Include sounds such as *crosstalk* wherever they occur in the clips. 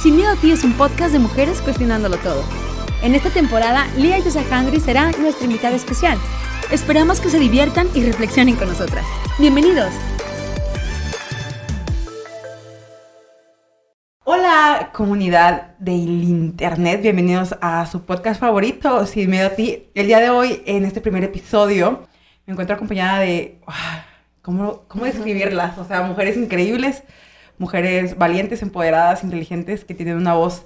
Sin Miedo a Ti es un podcast de mujeres cuestionándolo todo. En esta temporada, Lía Yosakandri será nuestra invitada especial. Esperamos que se diviertan y reflexionen con nosotras. Bienvenidos. Hola comunidad del internet, bienvenidos a su podcast favorito, Sin Miedo a Ti. El día de hoy, en este primer episodio, me encuentro acompañada de... ah, ¿Cómo, cómo *laughs* describirlas? O sea, mujeres increíbles, mujeres valientes, empoderadas, inteligentes, que tienen una voz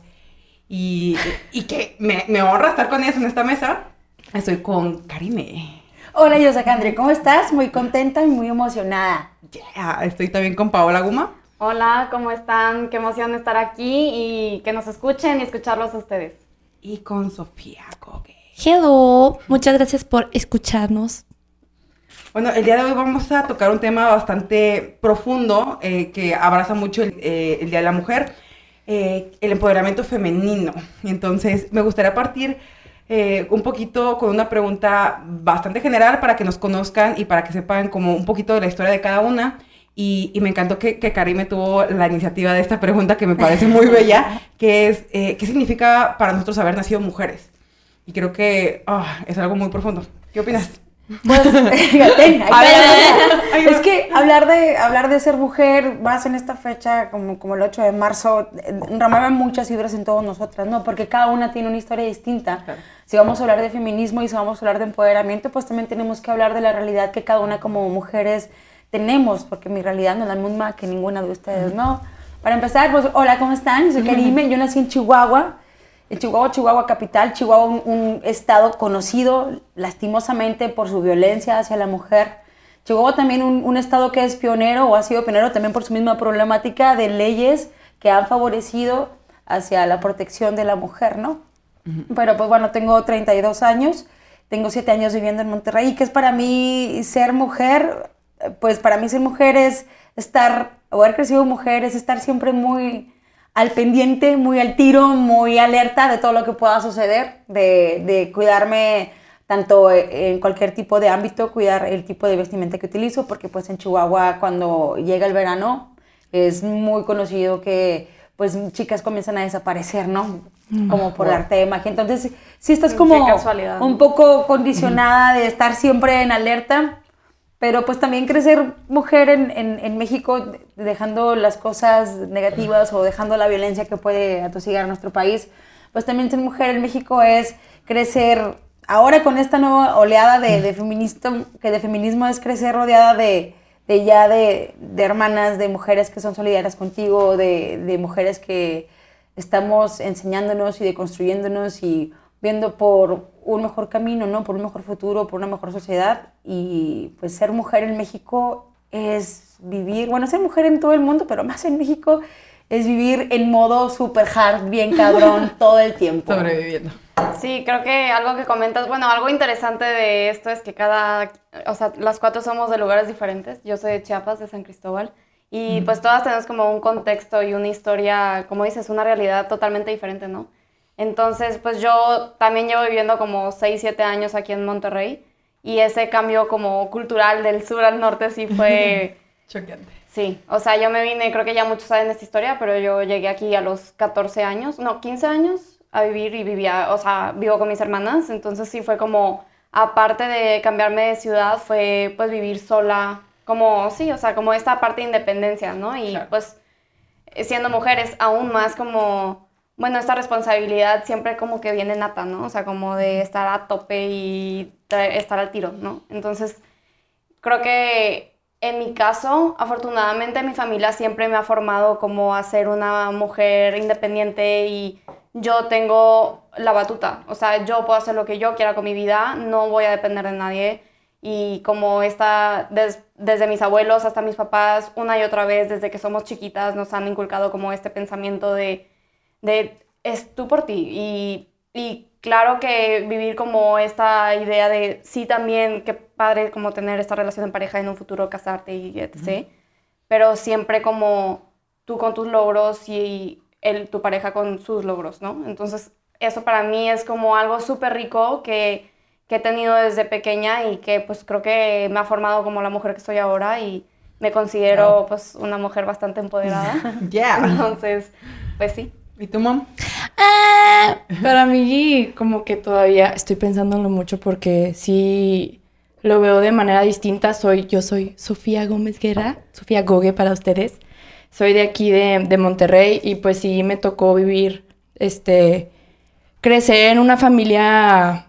y, y que me, me honra estar con ellas en esta mesa. Estoy con Karime. Hola, Yosakandre, ¿cómo estás? Muy contenta y muy emocionada. Yeah, estoy también con Paola Guma. Hola, ¿cómo están? Qué emoción estar aquí y que nos escuchen y escucharlos a ustedes. Y con Sofía Cogue. Hello, muchas gracias por escucharnos. Bueno, el día de hoy vamos a tocar un tema bastante profundo eh, que abraza mucho el, eh, el Día de la Mujer, eh, el empoderamiento femenino. Entonces me gustaría partir eh, un poquito con una pregunta bastante general para que nos conozcan y para que sepan como un poquito de la historia de cada una. Y, y me encantó que, que Karime tuvo la iniciativa de esta pregunta que me parece muy bella, *laughs* que es, eh, ¿qué significa para nosotros haber nacido mujeres? Y creo que ah, es algo muy profundo. ¿Qué opinas? Pues, *laughs* *laughs* ahí A ver, ahí va. es que hablar de, hablar de ser mujer, más en esta fecha, como, como el 8 de marzo, eh, enramaba muchas fibras en todas nosotras, ¿no? Porque cada una tiene una historia distinta. Claro. Si vamos a hablar de feminismo y si vamos a hablar de empoderamiento, pues también tenemos que hablar de la realidad que cada una como mujeres tenemos, porque mi realidad no es la misma que ninguna de ustedes, ¿no? Para empezar, pues, hola, ¿cómo están? Soy Karime, yo nací en Chihuahua, en Chihuahua, Chihuahua capital, Chihuahua un, un estado conocido lastimosamente por su violencia hacia la mujer. Chihuahua también un, un estado que es pionero o ha sido pionero también por su misma problemática de leyes que han favorecido hacia la protección de la mujer, ¿no? Pero pues bueno, tengo 32 años, tengo 7 años viviendo en Monterrey que es para mí ser mujer, pues para mí ser mujer es estar, o haber crecido mujer es estar siempre muy al pendiente, muy al tiro, muy alerta de todo lo que pueda suceder, de, de cuidarme tanto en cualquier tipo de ámbito, cuidar el tipo de vestimenta que utilizo, porque pues en Chihuahua cuando llega el verano es muy conocido que pues chicas comienzan a desaparecer, ¿no? Como por arte de magia. Entonces, sí estás Qué como un poco condicionada de estar siempre en alerta, pero pues también crecer mujer en, en, México, dejando las cosas negativas o dejando la violencia que puede atosigar nuestro país, pues también ser mujer en México es crecer, ahora con esta nueva oleada de, feministo, que de feminismo es crecer rodeada de, de ya de, de hermanas, de mujeres que son solidarias contigo, de, de mujeres que estamos enseñándonos y deconstruyéndonos y viendo por un mejor camino, ¿no? Por un mejor futuro, por una mejor sociedad. Y pues ser mujer en México es vivir, bueno, ser mujer en todo el mundo, pero más en México es vivir en modo super hard, bien cabrón, *laughs* todo el tiempo. Sobreviviendo. Sí, creo que algo que comentas, bueno, algo interesante de esto es que cada, o sea, las cuatro somos de lugares diferentes. Yo soy de Chiapas, de San Cristóbal, y pues todas tenemos como un contexto y una historia, como dices, una realidad totalmente diferente, ¿no? Entonces, pues yo también llevo viviendo como 6, 7 años aquí en Monterrey, y ese cambio como cultural del sur al norte sí fue... *laughs* Choqueante. Sí, o sea, yo me vine, creo que ya muchos saben esta historia, pero yo llegué aquí a los 14 años, no, 15 años a vivir y vivía, o sea, vivo con mis hermanas, entonces sí fue como, aparte de cambiarme de ciudad, fue pues vivir sola, como, sí, o sea, como esta parte de independencia, ¿no? Y Claro. pues siendo mujeres aún más como, bueno, esta responsabilidad siempre como que viene nata, ¿no? O sea, como de estar a tope y estar al tiro, ¿no? Entonces, creo que en mi caso, afortunadamente mi familia siempre me ha formado como a ser una mujer independiente y yo tengo la batuta, o sea, yo puedo hacer lo que yo quiera con mi vida, no voy a depender de nadie y como des- desde mis abuelos hasta mis papás, una y otra vez, desde que somos chiquitas, nos han inculcado como este pensamiento de, de es tú por ti y, y claro que vivir como esta idea de sí también, qué padre como tener esta relación en pareja en un futuro, casarte y etc. Pero siempre como tú con tus logros y el, tu pareja con sus logros, ¿no? Entonces eso para mí es como algo súper rico que, que he tenido desde pequeña y que pues creo que me ha formado como la mujer que soy ahora y me considero pues una mujer bastante empoderada. *laughs* Yeah. Entonces, pues sí. ¿Y tu mom? Ah, para mí, como que todavía estoy pensándolo mucho porque sí lo veo de manera distinta. Soy, yo soy Sofía Gómez Guerra, Sofía Gogue para ustedes. Soy de aquí de, de Monterrey y pues sí me tocó vivir, este, crecer en una familia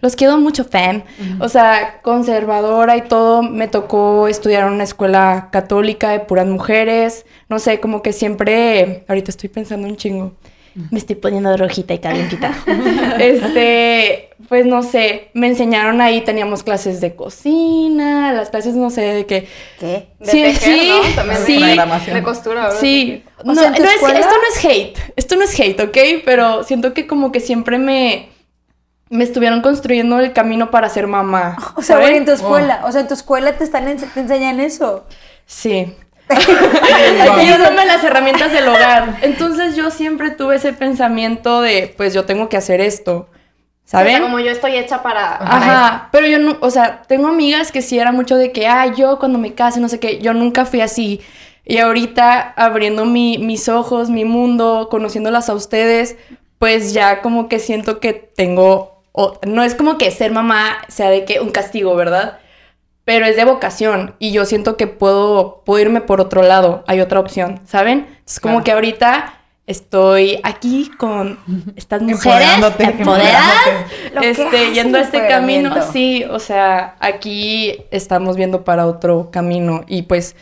los quiero mucho, fam. O sea, conservadora y todo. Me tocó estudiar en una escuela católica de puras mujeres. No sé, como que siempre. Ahorita estoy pensando un chingo. Me estoy poniendo rojita y calientita. *laughs* este, pues no sé, me enseñaron ahí, teníamos clases de cocina, las clases, no sé, de qué. ¿Qué? De Sí, tejer, sí, ¿no? También sí. de, Programación. de costura, ¿verdad? Sí, O no, sea, ¿en tu no es- esto no es hate, esto no es hate, ¿ok? Pero siento que como que siempre me, me estuvieron construyendo el camino para ser mamá. *laughs* O sea, ¿saben? güey, en tu escuela, o sea, en tu escuela te están ens- te enseñan eso. Sí. *laughs* Dándome las herramientas del hogar. Entonces yo siempre tuve ese pensamiento de, pues yo tengo que hacer esto, Sí, o sea, ¿saben? como yo estoy hecha para... para Ajá, pero yo no, o sea, tengo amigas que sí era mucho de que, ah, yo cuando me case, no sé qué, yo nunca fui así. Y ahorita abriendo mi- mis ojos, mi mundo, conociéndolas a ustedes, pues ya como que siento que tengo, o- no es como que ser mamá sea de que un castigo, ¿verdad? Pero es de vocación y yo siento que puedo, puedo irme por otro lado, hay otra opción, ¿saben? Es como Claro. que ahorita estoy aquí con estas mujeres empoderadas este, yendo a este camino, sí, o sea, aquí estamos viendo para otro camino y pues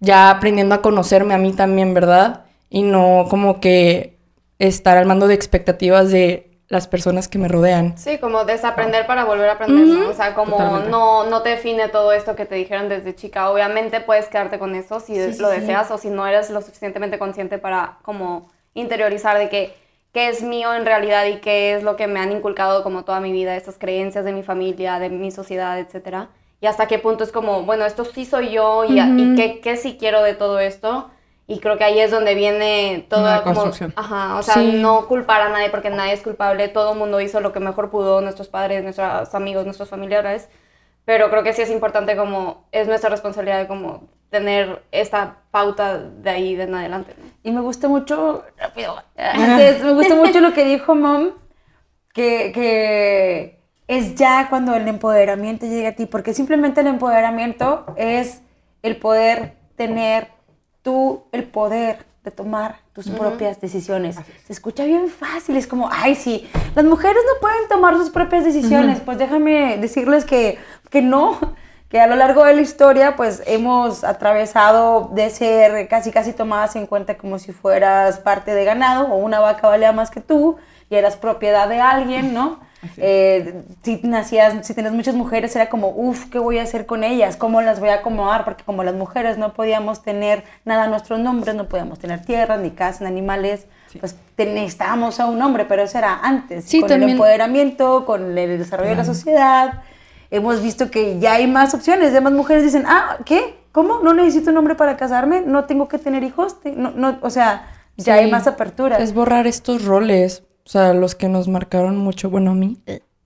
ya aprendiendo a conocerme a mí también, ¿verdad? Y no como que estar al mando de expectativas de las personas que me rodean. Sí, como desaprender para volver a aprender, ¿no? Ujú. O sea, como Totalmente. no, no te define todo esto que te dijeron desde chica. Obviamente puedes quedarte con eso si Sí, lo sí. deseas o si no eres lo suficientemente consciente para como interiorizar de que qué es mío en realidad y qué es lo que me han inculcado como toda mi vida, estas creencias de mi familia, de mi sociedad, etcétera. Y hasta qué punto es como, bueno, esto sí soy yo y, y qué, qué sí quiero de todo esto. Y creo que ahí es donde viene toda como, construcción. ajá, o sea, Sí. no culpar a nadie porque nadie es culpable, todo el mundo hizo lo que mejor pudo, nuestros padres, nuestros amigos, nuestros familiares, pero creo que sí es importante como, es nuestra responsabilidad de como tener esta pauta de ahí de en adelante. ¿no? Y me gusta mucho, rápido, *laughs* antes, me gusta mucho lo que dijo Mom, que, que es ya cuando el empoderamiento llega a ti, porque simplemente el empoderamiento es el poder tener tú el poder de tomar tus propias decisiones. Se escucha bien fácil, es como, ay, sí, las mujeres no pueden tomar sus propias decisiones. Pues déjame decirles que, que no, que a lo largo de la historia, pues hemos atravesado de ser casi, casi tomadas en cuenta como si fueras parte de ganado o una vaca valía más que tú y eras propiedad de alguien, ¿no? Eh, si nacías, si tenías muchas mujeres, era como, uff, ¿qué voy a hacer con ellas? ¿Cómo las voy a acomodar? Porque como las mujeres no podíamos tener nada a nuestros nombres, no podíamos tener tierras, ni casas, ni animales, pues te- necesitábamos a un hombre, pero eso era antes. Sí, con el también- empoderamiento, con el desarrollo de la sociedad, hemos visto que ya hay más opciones, ya más mujeres dicen, ah, ¿qué? ¿Cómo? ¿No necesito un hombre para casarme? ¿No tengo que tener hijos? No, no, o sea, ya Sí. hay más apertura. Es borrar estos roles, o sea, los que nos marcaron mucho, bueno, a mí,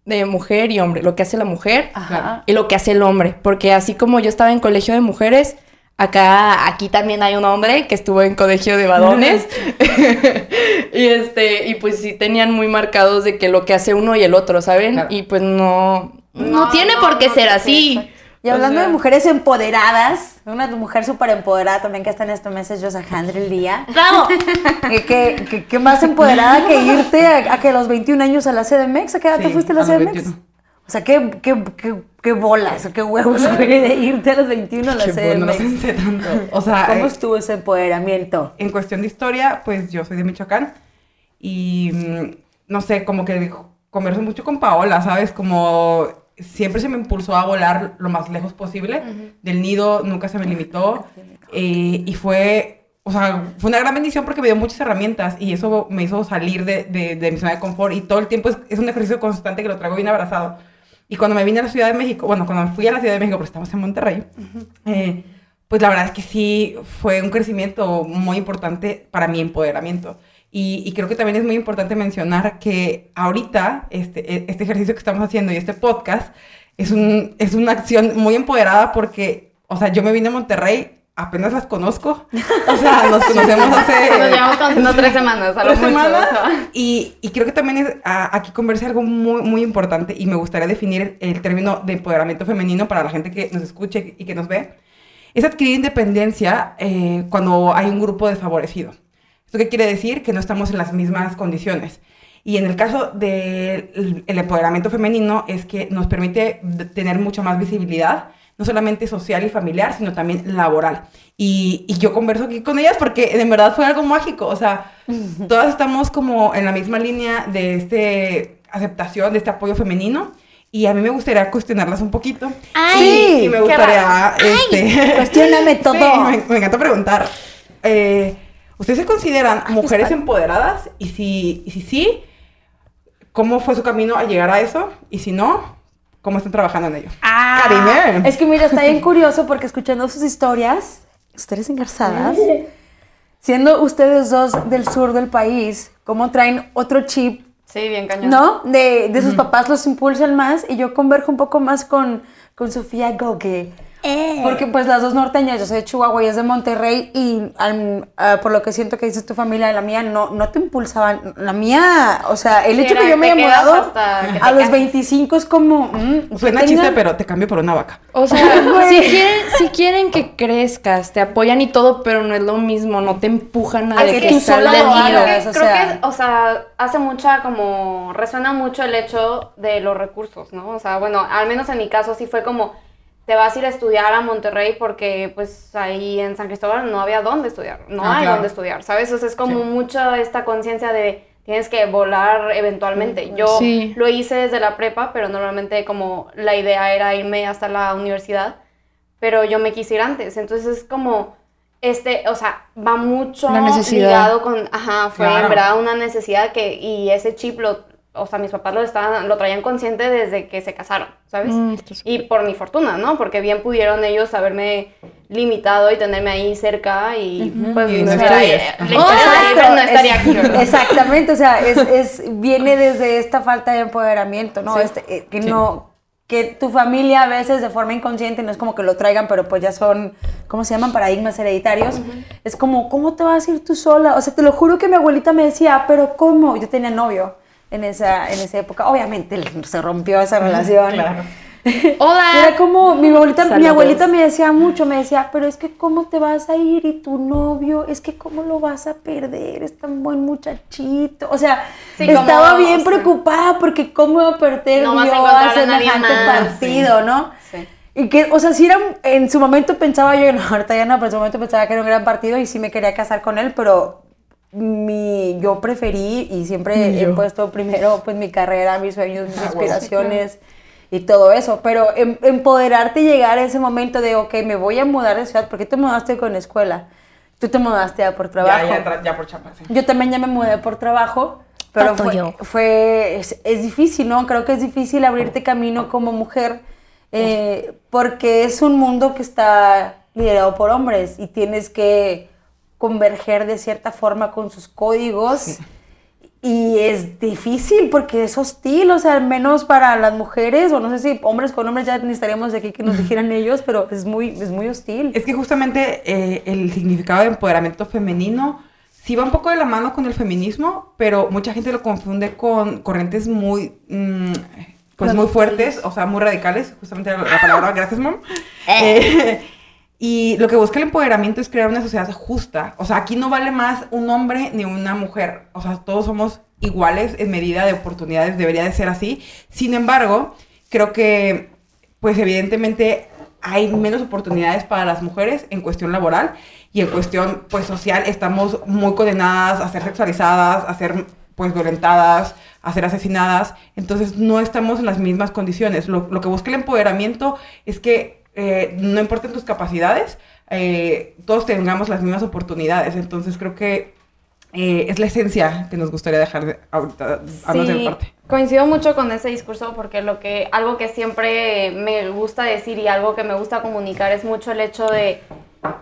de mujer y hombre, lo que hace la mujer Ajá. y lo que hace el hombre, porque así como yo estaba en colegio de mujeres, acá, aquí también hay un hombre que estuvo en colegio de varones *laughs* *laughs* y este, y pues sí tenían muy marcados de que lo que hace uno y el otro, ¿saben? Claro. Y pues no, no, No, tiene no, por qué no, ser sí, así. Y O hablando sea, de mujeres empoderadas, una mujer súper empoderada también que está en estos meses, Josa el día. ¡Bravo! ¿Qué, qué, qué- qué más empoderada que *laughs* irte a, a que a los 21 años a la CDMX? ¿A qué edad te Sí, fuiste a la a CDMX? 21. O sea, qué, qué, qué, qué bolas, qué huevos, *laughs* güey, de irte a los 21 a la Qué bueno, no CDMX. pensé tanto. O sea, ¿Cómo eh, estuvo ese empoderamiento? en cuestión de historia, pues yo soy de Michoacán y mm, no sé, como que converso mucho con Paola, ¿sabes? Como siempre se me impulsó a volar lo más lejos posible. Del nido, nunca se me limitó. Eh, y fue, o sea, fue una gran bendición porque me dio muchas herramientas y eso me hizo salir de, de- de mi zona de confort y todo el tiempo es, es un ejercicio constante que lo traigo bien abrazado. Y cuando me vine a la Ciudad de México, bueno, cuando me fui a la Ciudad de México, porque estamos en Monterrey, eh, pues la verdad es que sí fue un crecimiento muy importante para mi empoderamiento. Y, y creo que también es muy importante mencionar que ahorita este, e- este ejercicio que estamos haciendo y este podcast es, un, es una acción muy empoderada porque, o sea, yo me vine a Monterrey apenas las conozco. O sea, *laughs* nos conocemos hace... Nos llevamos conociendo *laughs* tres semanas, a lo tres mucho, semanas. o sea. Y, y creo que también es, a- aquí conversa algo muy, muy importante y me gustaría definir el, el término de empoderamiento femenino para la gente que nos escuche y que nos ve. Es adquirir independencia eh, cuando hay un grupo desfavorecido. ¿Esto qué quiere decir? Que no estamos en las mismas condiciones. Y en el caso del el empoderamiento femenino es que nos permite tener mucha más visibilidad, no solamente social y familiar, sino también laboral. Y, y yo converso aquí con ellas porque en verdad fue algo mágico. O sea, *laughs* todas estamos como en la misma línea de este aceptación, de este apoyo femenino. Y a mí me gustaría cuestionarlas un poquito. ¡Ay! Sí, y me ¡Qué gustaría... Este, Cuestióname *laughs* todo. Sí, me, me encanta preguntar. Eh, ¿Ustedes se consideran mujeres empoderadas? Y si, y si sí, ¿cómo fue su camino a llegar a eso? Y si no, ¿cómo están trabajando en ello? Ah, Karime. es que mira, está bien curioso porque escuchando sus historias, ustedes engarzadas, siendo ustedes dos del sur del país, cómo traen otro chip, Sí, bien cañón. ¿no? De, de sus papás los impulsan más y yo converjo un poco más con, con Sofía Gogue. Porque pues las dos norteñas, yo soy de Chihuahua y es de Monterrey y al- ah, por lo que siento que dices tu familia, la mía no, no te impulsaban. La mía, o sea, el Sí, hecho que yo me haya mudado hasta que te a los cases. 25 es como... mm, Suena tengan- chiste, pero te cambio por una vaca. O sea, *laughs* si quieren, si quieren que crezcas, te apoyan y todo, pero no es lo mismo, no te empujan a A de que que tú sal sola hagas. Creo que, o creo sea- que, o sea, hace mucha como, resuena mucho el hecho de los recursos, ¿no? O sea, bueno, al menos en mi caso sí fue como, te vas a ir a estudiar a Monterrey porque pues ahí en San Cristóbal no había dónde estudiar, no Ah, hay claro. dónde estudiar, ¿sabes? O sea, es como Sí. mucha esta conciencia de tienes que volar eventualmente. Yo Sí. lo hice desde la prepa, pero normalmente como la idea era irme hasta la universidad, pero yo me quise ir antes, entonces es como este, o sea, va mucho ligado con, ajá, fue Claro. en verdad una necesidad que, y ese chip lo, o sea, mis papás lo estaban, lo traían consciente desde que se casaron, ¿sabes? Mm, es- Y por mi fortuna, ¿no? Porque bien pudieron ellos haberme limitado y tenerme ahí cerca y pues Y no no estaría, no aquí, *laughs* ¿verdad? Exactamente, o sea, es, es- viene desde esta falta de empoderamiento, ¿no? Sí. Este, eh, que Sí. no que tu familia a veces de forma inconsciente no es como que lo traigan, pero pues ya son, ¿cómo se llaman? Paradigmas hereditarios. Es como, ¿cómo te vas a ir tú sola? O sea, te lo juro que mi abuelita me decía, pero ¿cómo? Yo tenía novio en esa, en esa época. Obviamente se rompió esa relación. Claro. *laughs* Hola. Era como, mi abuelita, mi abuelita me decía mucho, me decía, pero es que cómo te vas a ir y tu novio, es que cómo lo vas a perder, es tan buen muchachito. O sea, Sí, estaba como, bien preocupada porque cómo iba a perder No vas a semejante partido, ¿no? Sí. Y que, o sea, si era, en su momento pensaba yo, *laughs* no, ahorita ya no, pero en su momento pensaba que era un gran partido y sí me quería casar con él, pero mi, yo preferí y siempre *laughs* he puesto primero pues mi carrera, mis sueños, mis Ah, bueno. aspiraciones y todo eso, pero em- empoderarte y llegar a ese momento de, ok, me voy a mudar de ciudad, porque te mudaste con escuela, tú te mudaste ya por trabajo. Ya, ya, por chapa, sí. Yo también ya me mudé por trabajo, pero Tato fue, yo. fue es, es difícil, ¿no? Creo que es difícil abrirte camino como mujer eh, porque es un mundo que está liderado por hombres y tienes que converger de cierta forma con sus códigos. Y es difícil porque es hostil, o sea, al menos para las mujeres, o no sé si hombres con hombres ya necesitaríamos de aquí que nos *laughs* dijeran ellos, pero es muy, es muy hostil. Es que justamente eh, el significado de empoderamiento femenino sí va un poco de la mano con el feminismo, pero mucha gente lo confunde con corrientes muy, mm, pues muy fuertes, o sea, muy radicales, justamente la, la *laughs* palabra, gracias, mom. Eh, y lo que busca el empoderamiento es crear una sociedad justa. O sea, aquí no vale más un hombre ni una mujer. O sea, todos somos iguales en medida de oportunidades, debería de ser así. Sin embargo, creo que, pues evidentemente hay menos oportunidades para las mujeres en cuestión laboral y en cuestión, pues social, estamos muy condenadas a ser sexualizadas, a ser, pues, violentadas, a ser asesinadas. Entonces, no estamos en las mismas condiciones. Lo, lo que busca el empoderamiento es que eh, no importen tus capacidades, eh, todos tengamos las mismas oportunidades. Entonces creo que eh, es la esencia que nos gustaría dejar de, ahorita, de parte. coincido mucho con ese discurso porque lo que algo que siempre me gusta decir y algo que me gusta comunicar es mucho el hecho de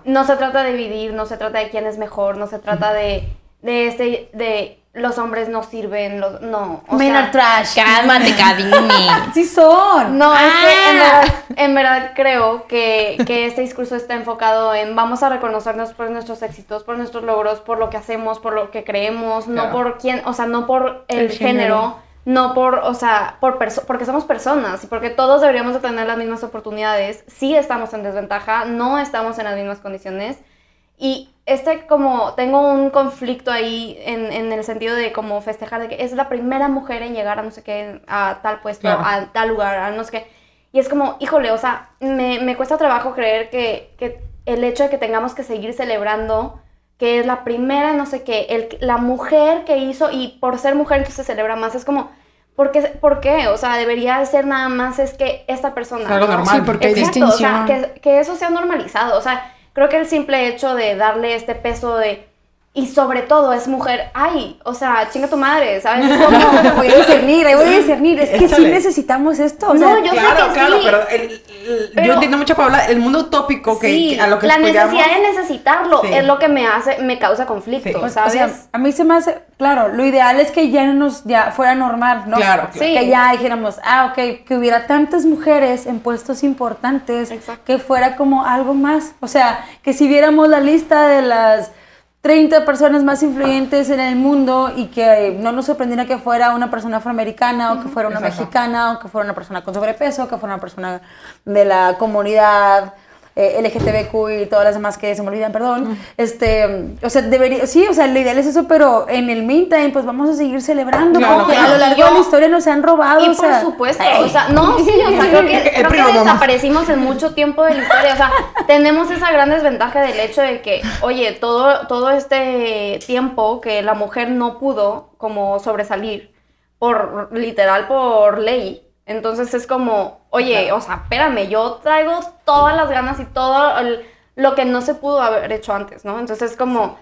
no se trata de dividir, no se trata de quién es mejor, no se trata de, de este de los hombres no sirven, los, no. o Men sea, are trash. Cálmate, *laughs* Cadini. Sí son. No, es que en Ah. verdad, en verdad creo que, que este discurso está enfocado en vamos a reconocernos por nuestros éxitos, por nuestros logros, por lo que hacemos, por lo que creemos, no por quién, o sea, no por el, El género. género, no por, o sea, por perso- porque somos personas y porque todos deberíamos de tener las mismas oportunidades. Sí estamos en desventaja, no estamos en las mismas condiciones y este como tengo un conflicto ahí en, en el sentido de como festejar de que es la primera mujer en llegar a no sé qué, a tal puesto, Claro. a tal lugar, a no sé qué. Y es como, híjole, o sea, me, me cuesta trabajo creer que, que el hecho de que tengamos que seguir celebrando que es la primera, no sé qué, el, la mujer que hizo y por ser mujer entonces se celebra más, es como, ¿por qué? ¿Por qué? O sea, debería ser nada más es que esta persona... Algo ¿no? normal. Sí, porque hay Exacto, o sea, distinción. que, que eso sea normalizado. O sea, creo que el simple hecho de darle este peso de. Y sobre todo es mujer, ay, o sea, chinga tu madre, ¿sabes? Es como- *laughs* voy a discernir, ahí voy a discernir. Es que sí Échale. necesitamos esto. o No, sea, yo sé claro, que claro, sí. pero, el- el- yo entiendo mucho, Paula, el mundo utópico que, sí, que a lo que la necesidad de necesitarlo Sí. es lo que me hace, me causa conflicto, Sí. o ¿sabes? sea, a mí se me hace, claro, lo ideal es que ya no nos, ya fuera normal, ¿no? Claro, claro. Sí. Que ya dijéramos, ah, ok, que hubiera tantas mujeres en puestos importantes, Exacto. que fuera como algo más. O sea, que si viéramos la lista de las 30 personas más influyentes en el mundo y que no nos sorprendiera que fuera una persona afroamericana o que fuera una Exacto. mexicana o que fuera una persona con sobrepeso, que fuera una persona de la comunidad eh, LGTBQ y todas las demás que se me olvidan, perdón. Este, o sea, debería, sí, o sea, lo ideal es eso, pero en el meantime, pues vamos a seguir celebrando Claro, porque a lo largo Yo- de la historia nos han robado. Y o por sea, supuesto, ay. o sea, no, sí, o sea, creo que, *laughs* creo que desaparecimos en mucho tiempo de la historia, o sea, tenemos esa gran desventaja del hecho de que, oye, todo, todo este tiempo que la mujer no pudo como sobresalir, por, literal, por ley, entonces es como, oye, o sea, espérame, yo traigo todas las ganas y todo el- lo que no se pudo haber hecho antes, ¿no? Entonces es como,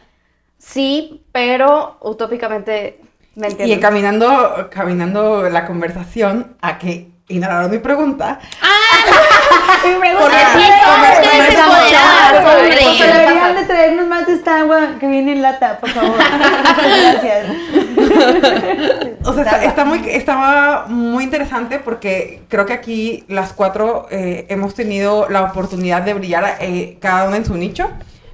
sí, pero utópicamente, ¿me Y entiendes? caminando, caminando la conversación a que ignoraron mi pregunta. Empoderadas, ya, hombre. Pues deberían de traernos más de esta agua que viene en lata, por favor. *laughs* Gracias. O sea, está, está muy, estaba muy interesante porque creo que aquí las cuatro eh, hemos tenido la oportunidad de brillar eh, cada una en su nicho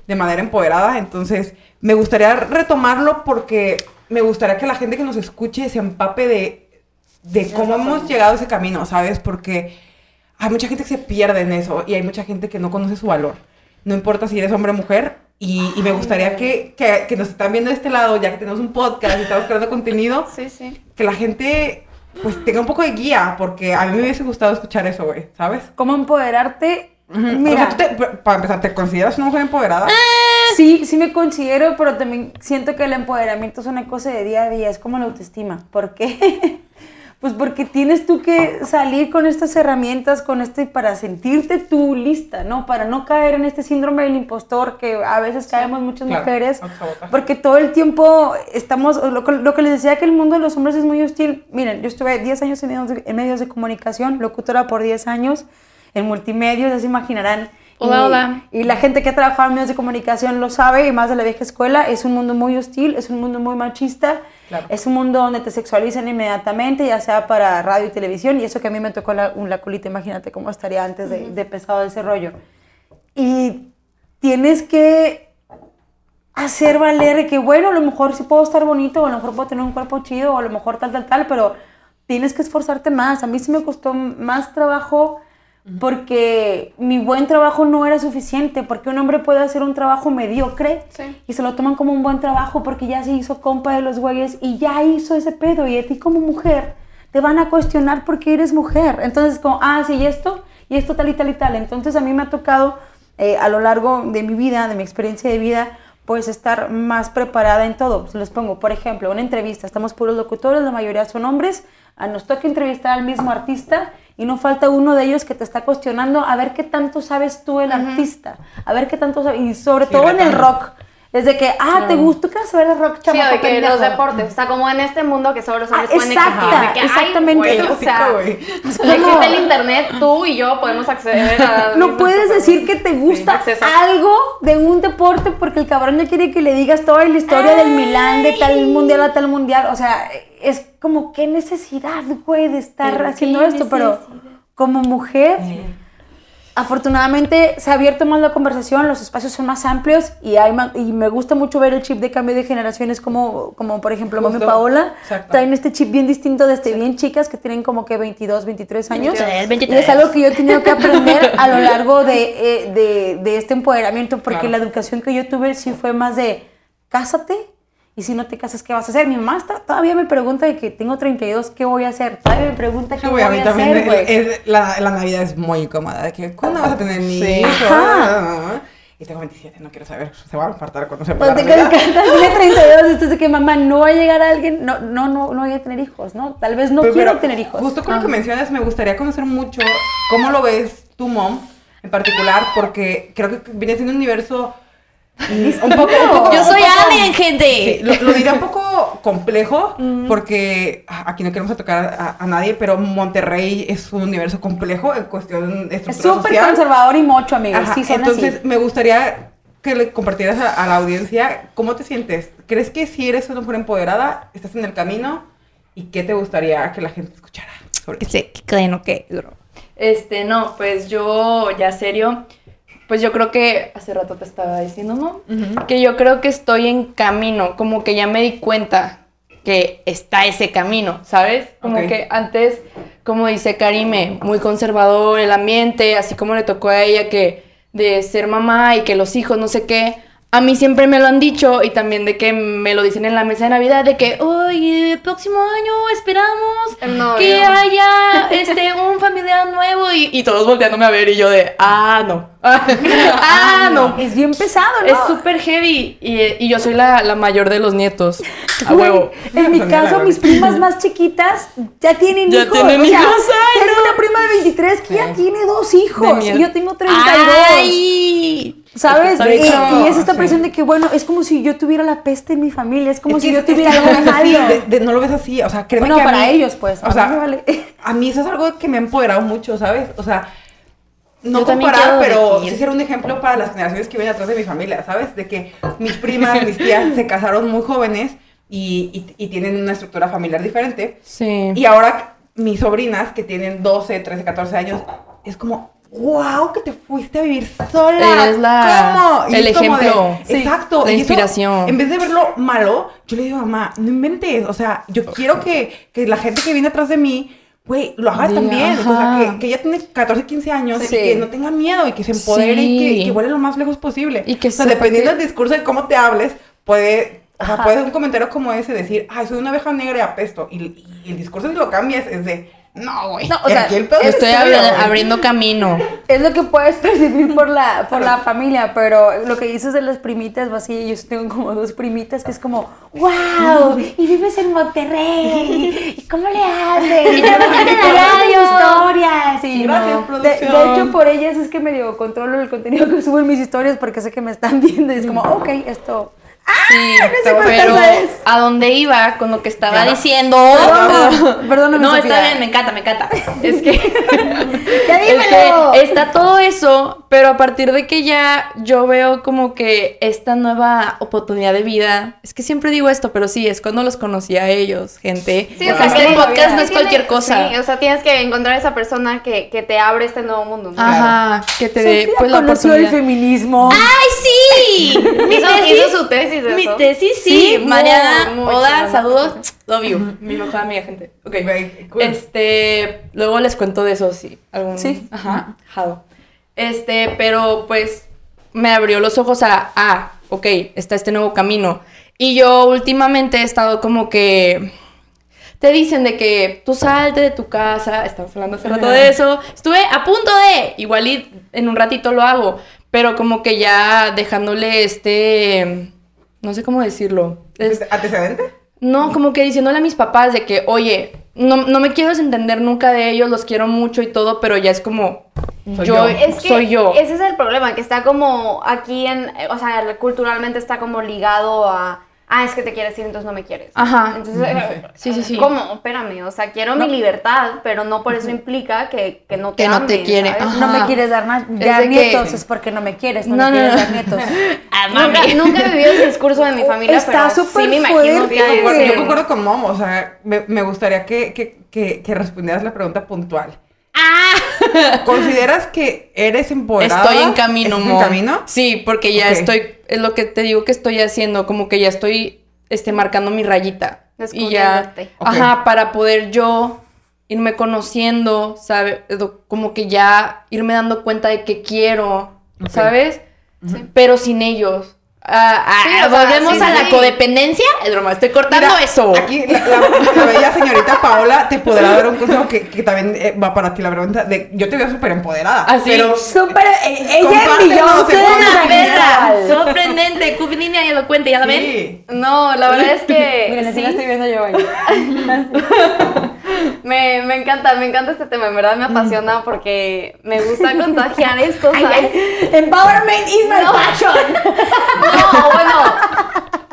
de manera empoderada. Entonces, me gustaría retomarlo porque me gustaría que la gente que nos escuche se empape de, de cómo hemos llegado a ese camino, ¿sabes? Porque hay mucha gente que se pierde en eso y hay mucha gente que no conoce su valor. No importa si eres hombre o mujer. Y, y me gustaría que, que, que nos están viendo de este lado, ya que tenemos un podcast y estamos creando contenido, Sí, sí. que la gente pues tenga un poco de guía, porque a mí me hubiese gustado escuchar eso, güey, ¿sabes? ¿Cómo empoderarte? Mira, O sea, te- para empezar, ¿te consideras una mujer empoderada? sí, sí me considero, pero también siento que el empoderamiento es una cosa de día a día, es como la autoestima. ¿Por qué? *laughs* Pues porque tienes tú que salir con estas herramientas, con este, para sentirte tú lista, ¿no? Para no caer en este síndrome del impostor que a veces caemos muchas claro, mujeres. Porque todo el tiempo estamos, lo, que- lo que les decía que el mundo de los hombres es muy hostil. Miren, yo estuve 10 años en medios de, en medios de comunicación, locutora por 10 años, en multimedios, ya se imaginarán. Hola, y, hola. Y la gente que ha trabajado en medios de comunicación lo sabe, y más de la vieja escuela, es un mundo muy hostil, es un mundo muy machista, Claro. es un mundo donde te sexualizan inmediatamente, ya sea para radio y televisión, y eso que a mí me tocó la, la colita, imagínate cómo estaría antes de, de pesado ese rollo. Y tienes que hacer valer que, bueno, a lo mejor sí puedo estar bonito, o a lo mejor puedo tener un cuerpo chido, o a lo mejor tal, tal, tal, pero tienes que esforzarte más. A mí sí me costó más trabajo porque mi buen trabajo no era suficiente, porque un hombre puede hacer un trabajo mediocre Sí. y se lo toman como un buen trabajo porque ya se hizo compa de los güeyes y ya hizo ese pedo y a ti como mujer te van a cuestionar porque eres mujer. Entonces como, ah, sí, y esto, y esto tal y tal y tal. Entonces a mí me ha tocado eh, a lo largo de mi vida, de mi experiencia de vida, pues estar más preparada en todo. Se los pongo, por ejemplo, una entrevista, estamos puros locutores, la mayoría son hombres, a nos toca entrevistar al mismo artista y no falta uno de ellos que te está cuestionando a ver qué tanto sabes tú el artista, a ver qué tanto sabes, y sobre Sí, todo en el rock. Es de que, ah, ¿te gusta? ¿Tú quieres saber de rock, Sí, chamaco de que pendejo? los deportes, o sea, como en este mundo que solo los hombres Ah, pueden exacta, que, ay, exactamente. güey, o sea, existe el internet, tú y yo podemos acceder a... *laughs* No puedes cosas. decir que te gusta acceso. algo de un deporte porque el cabrón ya quiere que le digas toda la historia del Milán, de tal mundial a tal mundial. O sea, es como qué necesidad, güey, de estar Pero haciendo qué esto. Pero como mujer, afortunadamente se ha abierto más la conversación, los espacios son más amplios y, hay ma- y me gusta mucho ver el chip de cambio de generaciones como, como por ejemplo, Mami. Paola. Exacto. Traen este chip bien distinto desde bien chicas que tienen como que 22, 23 años. 23, Y 23. es algo que yo he tenido que aprender a lo *laughs* largo de, eh, de, de este empoderamiento, porque Claro. la educación que yo tuve sí fue más de cásate y si no te casas, ¿qué vas a hacer? Mi mamá está- todavía me pregunta de que tengo 32, ¿qué voy a hacer? Todavía me pregunta qué Sí, voy a, a hacer, güey. es- la, la Navidad es muy incómoda. De que, ¿cuándo vas a tener niños? Ajá. Y tengo 27, no quiero saber. Se va a infartar cuando se Pues la te encanta, tiene 32, entonces de que mamá, no va a llegar alguien, no, no, no, no voy a tener hijos, ¿no? Tal vez no Pero- quiero pero tener hijos. Justo con lo que mencionas, me gustaría conocer mucho cómo lo ves tu mom en particular, porque creo que viene siendo un universo *laughs* un poco. un poco- Yo soy alien, gente. Sí, lo, lo diría un poco complejo, *laughs* Mm. porque aquí no queremos tocar a, a nadie, pero Monterrey es un universo complejo en cuestión de Es súper conservador y mocho, amigos. Ajá, sí, son entonces así. me gustaría que le compartieras a, a la audiencia cómo te sientes. ¿Crees que si eres una mujer empoderada, estás en el camino? ¿Y qué te gustaría que la gente escuchara sobre se que creen o qué. Este, no, pues yo, ya serio, pues yo creo que hace rato te estaba diciendo, ¿no? Que yo creo que estoy en camino, como que ya me di cuenta que está ese camino, ¿sabes? Como que antes, como dice Karime, muy conservador el ambiente, así como le tocó a ella que de ser mamá y que los hijos, no sé qué. A mí siempre me lo han dicho y también de que me lo dicen en la mesa de Navidad de que, oye, el próximo año esperamos que haya este, un familiar nuevo y, y todos volteándome a ver y yo de, ah, no. *laughs* ah, no. Es bien pesado, ¿no? Es súper heavy y, y yo soy la, la mayor de los nietos. A huevo. En mi caso, mis primas más chiquitas ya tienen Ya hijos. tienen o sea, hijos, tengo una prima de 23 que ya tiene dos hijos y yo tengo 32. ¡Ay! ¿Sabes? Y, es esta sí. presión de que, bueno, es como si yo tuviera la peste en mi familia, es como Es si yo tuviera no algo malo. de- de- no lo ves así, o sea, créeme Bueno, que a para mí- ellos, pues, a O mí sea, vale. a mí eso es algo que me ha empoderado mucho, ¿sabes? O sea, no Yo comparar, pero sí ser un ejemplo para las generaciones que vienen atrás de mi familia, ¿sabes? De que mis primas, mis tías se casaron muy jóvenes y, y- y tienen una estructura familiar diferente. Sí. Y ahora mis sobrinas, que tienen 12, 13, 14 años, es como, wow, que te fuiste a vivir sola. La- ¿Cómo? El es como de- ejemplo. Sí, exacto. la eso, inspiración. en vez de verlo malo, yo le digo a mamá, no inventes. O sea, yo quiero que, que la gente que viene atrás de mí, güey, lo haga Diga, también. O sea, ajá. que, que ella tiene 14, 15 años Sí. y que no tenga miedo y que se empodere y, que, Sí. y que vuele lo más lejos posible. Y que o sea, dependiendo que- del discurso de cómo te hables, puede... O sea, Ajá. puede un comentario como ese decir, ay, soy una abeja negra y apesto. Y, y el discurso si lo cambias es de, no, güey. No, o sea, aquí el pedo es Estoy serio, abri- güey". abriendo camino. Es lo que puedes percibir por la, por la familia, pero lo que dices de las primitas, va así, yo tengo como dos primitas que es como, wow, y vives en Monterrey, ¿y cómo le haces? Y trabajas en historias, y Gracias, no. de, de hecho, por ellas es que medio controlo el contenido que subo en mis historias porque sé que me están viendo y es como, ok, esto... Sí, pero a dónde iba con lo que estaba Claro. diciendo. Perdón, perdóname, no, Sofía. está bien, me encanta, me encanta. *laughs* Es que, ¡Ya *laughs* es dímelo! que está todo eso, pero a partir de que ya yo veo como que esta nueva oportunidad de vida, es que siempre digo esto, pero sí, es cuando los conocí a ellos, gente. Sí, Porque o sea, este podcast no es cualquier cosa. Sí, o sea, tienes que encontrar a esa persona que, que te abre este nuevo mundo. ¿no? Ajá, que te dé pues la conoció el oportunidad. feminismo. ¡Ay, sí! *laughs* Mi tesis, hizo su tesis de mi eso. tesis, sí. Sí, Mariana, muy, muy Oda, saludos. Love you. Mi mejor amiga, gente. Ok. Cool. Este, luego les cuento de eso, sí. Algún, Sí. Ajá, jado. Este, pero pues me abrió los ojos a, ah, ok, está este nuevo camino. Y yo últimamente he estado como que... Te dicen de que tú salte de tu casa, estamos hablando hace rato de eso, estuve a punto de, igual y en un ratito lo hago, pero como que ya dejándole este, no sé cómo decirlo, es- ¿Antecedente? no, como que diciéndole a mis papás de que, oye, no, no me quiero desentender nunca de ellos, los quiero mucho y todo, pero ya es como Soy yo, yo. Es que soy yo. ese es el problema, que está como aquí en, o sea, culturalmente está como ligado a, ah, es que te quieres ir, entonces no me quieres. Ajá. Entonces, eh, Sí, sí, sí. ¿Cómo? Espérame, o sea, quiero mi libertad, pero no por eso implica que, que no te Que no te quiere. No me quieres dar Es ya de que- nietos, es porque no me quieres, no, No, me no, quieres no. dar nietos. *laughs* Ah, Nunca, nunca he vivido ese discurso de mi familia, Está pero súper sí me imagino fuerte. que Yo concuerdo, es- yo concuerdo con Mom, o sea, me, me gustaría que, que, que, que respondieras la pregunta puntual. *laughs* ¿Consideras que eres empoderada? Estoy en camino, ¿Estás en camino? Sí, porque ya estoy, es lo que te digo que estoy haciendo, como que ya estoy este, marcando mi rayita. Y ya, ajá, para poder yo irme conociendo, ¿sabes? Como que ya irme dando cuenta de que quiero. ¿sabes? Pero sin ellos. Ah, ah, Sí, o sea, volvemos sí, a la sí. codependencia. Es broma, estoy cortando Mira, eso. Aquí la, la- la bella señorita Paola te podrá dar un consejo que, que también eh, va para ti la pregunta. De, yo te veo súper empoderada. Así. Pero Súper, eh, ella es la perra, sorprendente, cubilínea y elocuente, ¿ya la ven? No, la verdad es que Miren, así sí, la estoy viendo yo ahí. *laughs* me, me encanta, me encanta este tema, en verdad me apasiona porque me gusta contagiar esto, ¿sabes? ay, Empowerment is my passion. *laughs* No, bueno,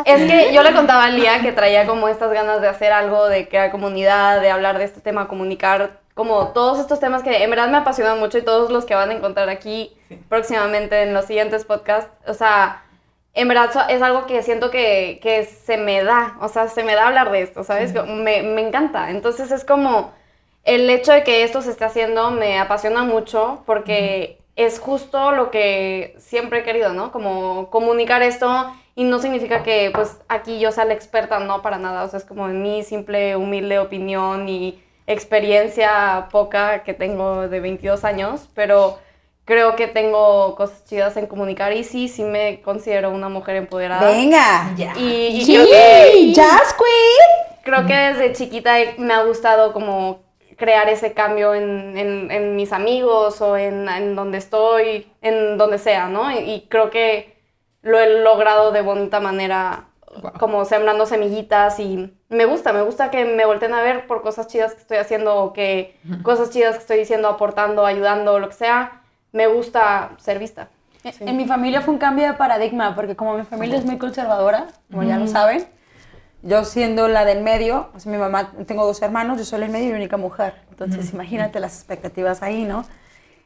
es que yo le contaba a Lía que traía como estas ganas de hacer algo, de crear comunidad, de hablar de este tema, comunicar, como todos estos temas que en verdad me apasionan mucho y todos los que van a encontrar aquí Sí. próximamente en los siguientes podcasts, o sea, en verdad es algo que siento que, que se me da, o sea, se me da hablar de esto, ¿sabes? Me, me encanta. Entonces es como el hecho de que esto se esté haciendo me apasiona mucho porque es justo lo que siempre he querido, ¿no? Como comunicar esto y no significa que pues aquí yo sea la experta, no para nada, o sea, es como en mi simple, humilde opinión y experiencia poca que tengo de 22 años, pero creo que tengo cosas chidas en comunicar y sí, sí me considero una mujer empoderada. Venga. Y, y Sí, creo que Jazz Queen. creo que desde chiquita me ha gustado como crear ese cambio en, en- en mis amigos o en, en donde estoy, en donde sea, ¿no? Y, y creo que lo he logrado de bonita manera, Wow. como sembrando semillitas y me gusta, me gusta que me volteen a ver por cosas chidas que estoy haciendo o que cosas chidas que estoy diciendo, aportando, ayudando, lo que sea. Me gusta ser vista. Sí. En mi familia fue un cambio de paradigma, porque como mi familia es muy conservadora, como ya lo saben, yo siendo la del medio, o sea, mi mamá, tengo dos hermanos, yo soy la del medio y la única mujer. Entonces, imagínate las expectativas ahí, ¿no?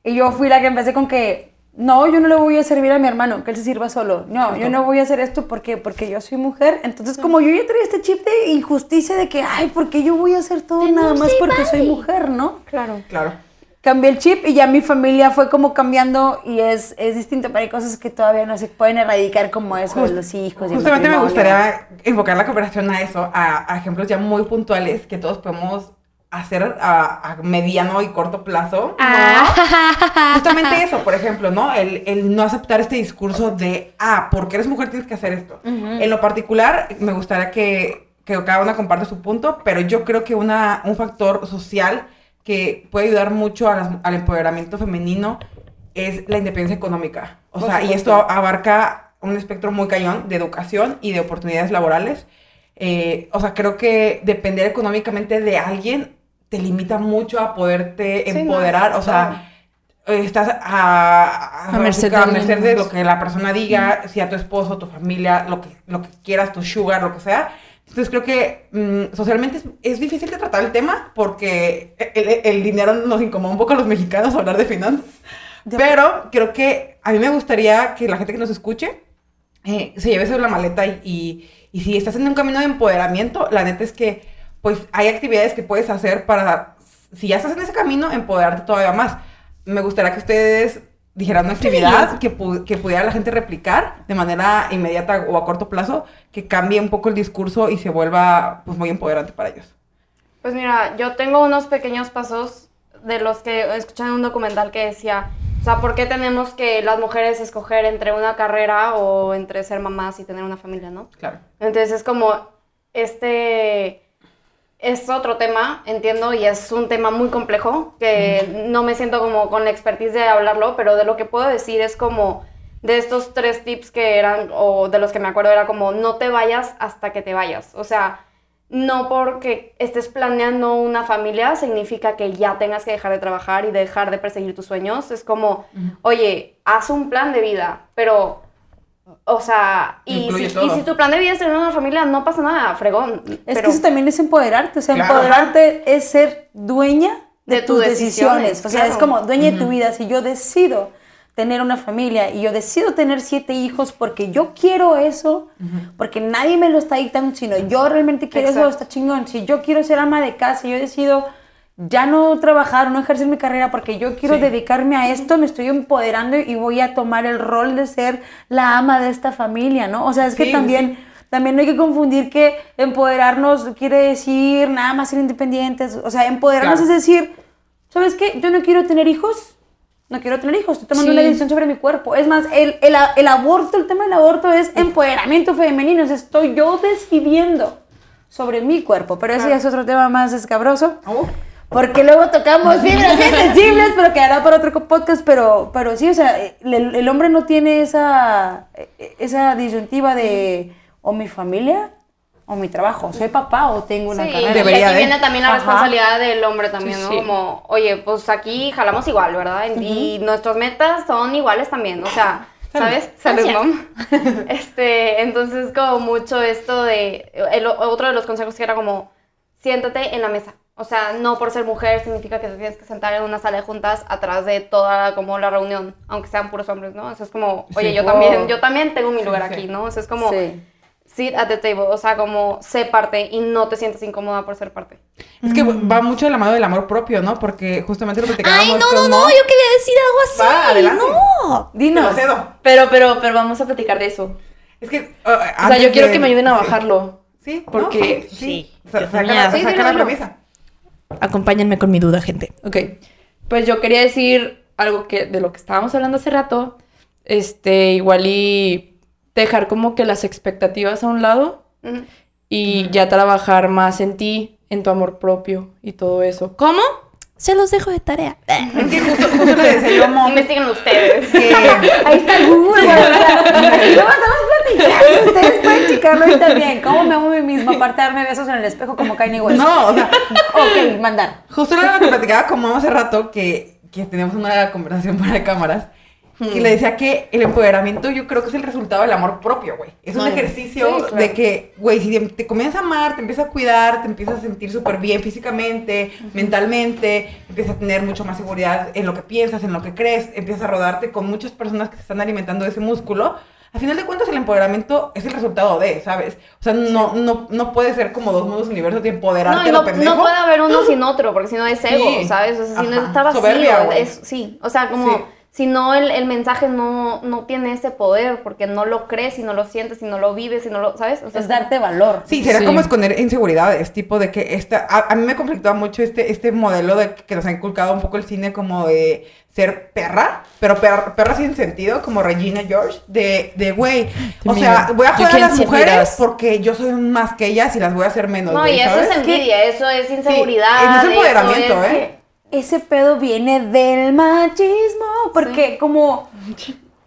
Y yo fui la que empecé con que, no, yo no le voy a servir a mi hermano, que él se sirva solo. No, yo no voy a hacer esto porque, porque yo soy mujer. Entonces, como yo ya traía este chip de injusticia de que, ay, ¿por qué yo voy a hacer todo nada más porque soy mujer, no? Claro. Claro. Cambié el chip y ya mi familia fue como cambiando y es, es distinto, pero hay cosas que todavía no se pueden erradicar como eso de los hijos. Justamente me gustaría enfocar la cooperación a eso, a, a ejemplos ya muy puntuales que todos podemos hacer a, a mediano y corto plazo. ¿no? Justamente eso, por ejemplo, ¿no? El, el no aceptar este discurso de, ah, porque eres mujer tienes que hacer esto. En lo particular, me gustaría que, que cada una comparte su punto, pero yo creo que una, un factor social que puede ayudar mucho a las- al empoderamiento femenino es la independencia económica. O sea, y esto abarca un espectro muy cañón de educación y de oportunidades laborales. Eh, o sea, creo que depender económicamente de alguien te limita mucho a poderte Sí, no, empoderar. o sea, estás a, A merced a de merced lo que la persona diga, si a tu esposo, tu familia, lo que, lo que quieras, tu sugar, lo que sea. Entonces creo que mm, socialmente es, es difícil de tratar el tema porque el, el- dinero nos incomoda un poco a los mexicanos hablar de finanzas. Pero creo que a mí me gustaría que la gente que nos escuche eh, se lleve en la maleta y, y, y si estás en un camino de empoderamiento, la neta es que pues hay actividades que puedes hacer para, si ya estás en ese camino, empoderarte todavía más. Me gustaría que ustedes dijeran una actividad que, pu- que pudiera la gente replicar de manera inmediata o a corto plazo, que cambie un poco el discurso y se vuelva pues muy empoderante para ellos. Pues mira, yo tengo unos pequeños pasos de los que escuché en un documental que decía, o sea, ¿por qué tenemos que las mujeres escoger entre una carrera o entre ser mamás y tener una familia, no? Claro. Entonces es como, este es otro tema, entiendo, y es un tema muy complejo, que no me siento como con la expertise de hablarlo, pero de lo que puedo decir es como de estos tres tips que eran, o de los que me acuerdo, era como, no te vayas hasta que te vayas. O sea, no porque estés planeando una familia significa que ya tengas que dejar de trabajar y dejar de perseguir tus sueños. Es como, oye, haz un plan de vida, pero, o sea, y si, todo. y si tu plan de vida es tener una familia, no pasa nada, fregón. Es pero, que eso también es empoderarte, o sea, Claro. empoderarte es ser dueña de, De tus tus decisiones. decisiones, O sea, es como dueña de tu vida. Si yo decido tener una familia y yo decido tener siete hijos porque yo quiero eso, porque nadie me lo está dictando, sino yo realmente quiero eso, está chingón. Si yo quiero ser ama de casa, yo decido ya no trabajar, no ejercer mi carrera porque yo quiero Sí. dedicarme a esto, me estoy empoderando y voy a tomar el rol de ser la ama de esta familia, ¿no? O sea, es que Sí, también... También no hay que confundir que empoderarnos quiere decir nada más ser independientes. O sea, empoderarnos Claro. es decir, ¿sabes qué? Yo no quiero tener hijos. No quiero tener hijos. Estoy tomando Sí. una decisión sobre mi cuerpo. Es más, el, el, el aborto, el tema del aborto es empoderamiento femenino. O sea, estoy yo decidiendo sobre mi cuerpo. Pero eso ya es otro tema más escabroso. Oh, Porque luego tocamos fibras bien *laughs* sensibles, pero quedará para otro podcast. Pero, pero sí, o sea, el, el hombre no tiene esa, esa disyuntiva de o mi familia o mi trabajo. Soy papá o tengo una Sí, carrera. y Debería aquí de. viene también la Ajá. responsabilidad del hombre también, Sí, ¿no? sí. Como, oye, pues aquí jalamos igual, ¿verdad? Y nuestras metas son iguales también, o sea, *laughs* ¿sabes? Salud, mom. *laughs* Este, entonces como mucho esto de, el, otro de los consejos que era como, siéntate en la mesa. O sea, no por ser mujer significa que te tienes que sentar en una sala de juntas atrás de toda como la reunión, aunque sean puros hombres, ¿no? Eso es como, oye, Sí. yo Wow. también, yo también tengo mi lugar sí. aquí, ¿no? O sea, es como, Sí. sit at the table, o sea, como sé parte y no te sientes incómoda por ser parte. Es que va mucho de la mano del amor propio, ¿no? Porque justamente lo platicábamos Ay, no, no, no, yo quería decir algo así. Va, adelante. No. Te Dinos. Pero, pero, pero vamos a platicar de eso. Es que. uh, O sea, yo quiero de- que me ayuden a bajarlo. Sí, ¿no? Porque- sí. Saca la, Sí, saca la premisa. Acompáñenme con mi duda, gente. Ok. Pues yo quería decir algo que de lo que estábamos hablando hace rato. Este, igual y dejar como que las expectativas a un lado y ya trabajar más en ti, en tu amor propio y todo eso. ¿Cómo? Se los dejo de tarea. *laughs* Es que justo, justo le decía yo a Mo Investiguen ustedes. *laughs* que. Ahí está el Google. *laughs* aquí. Ustedes *laughs* pueden checarlo ahí también. ¿Cómo me amo a mí mismo? Aparte de darme besos en el espejo como Kanye West. No, o sea, *laughs* Ok, mandar. Justo era lo que platicaba mamá hace rato, que, que teníamos una conversación para cámaras, Hmm. que le decía que el empoderamiento yo creo que es el resultado del amor propio, güey. Es un ejercicio sí, claro. de que, güey, si te comienzas a amar, te empiezas a cuidar, te empiezas a sentir súper bien físicamente, mentalmente, empiezas a tener mucho más seguridad en lo que piensas, en lo que crees, empiezas a rodarte con muchas personas que te están alimentando de ese músculo. A final de cuentas, el empoderamiento es el resultado de, ¿sabes? O sea, no, no, no puede ser como dos mundos universos de empoderarte No, no, pendejo. no puede haber uno sin otro, porque si no es ego, Sí. ¿sabes? O sea, si no está vacío, Soberbia, es, sí. O sea, como Sí. Si no el, el mensaje no, no tiene ese poder, porque no lo crees, y no lo sientes, y no lo vives, y no lo, ¿sabes? O sea, Es darte valor. Sí, será Sí. como esconder inseguridades, tipo de que esta, a, a mí me conflictaba mucho este, este modelo de que nos ha inculcado un poco el cine como de ser perra, pero perra, perra sin sentido, como Regina George, de, de güey, o mira, sea, voy a joder a las mujeres porque yo soy más que ellas y las voy a hacer menos, No, y eso ¿sabes? es envidia, eso es inseguridad. no es eso empoderamiento, es- ¿eh? Ese pedo viene del machismo. Porque como.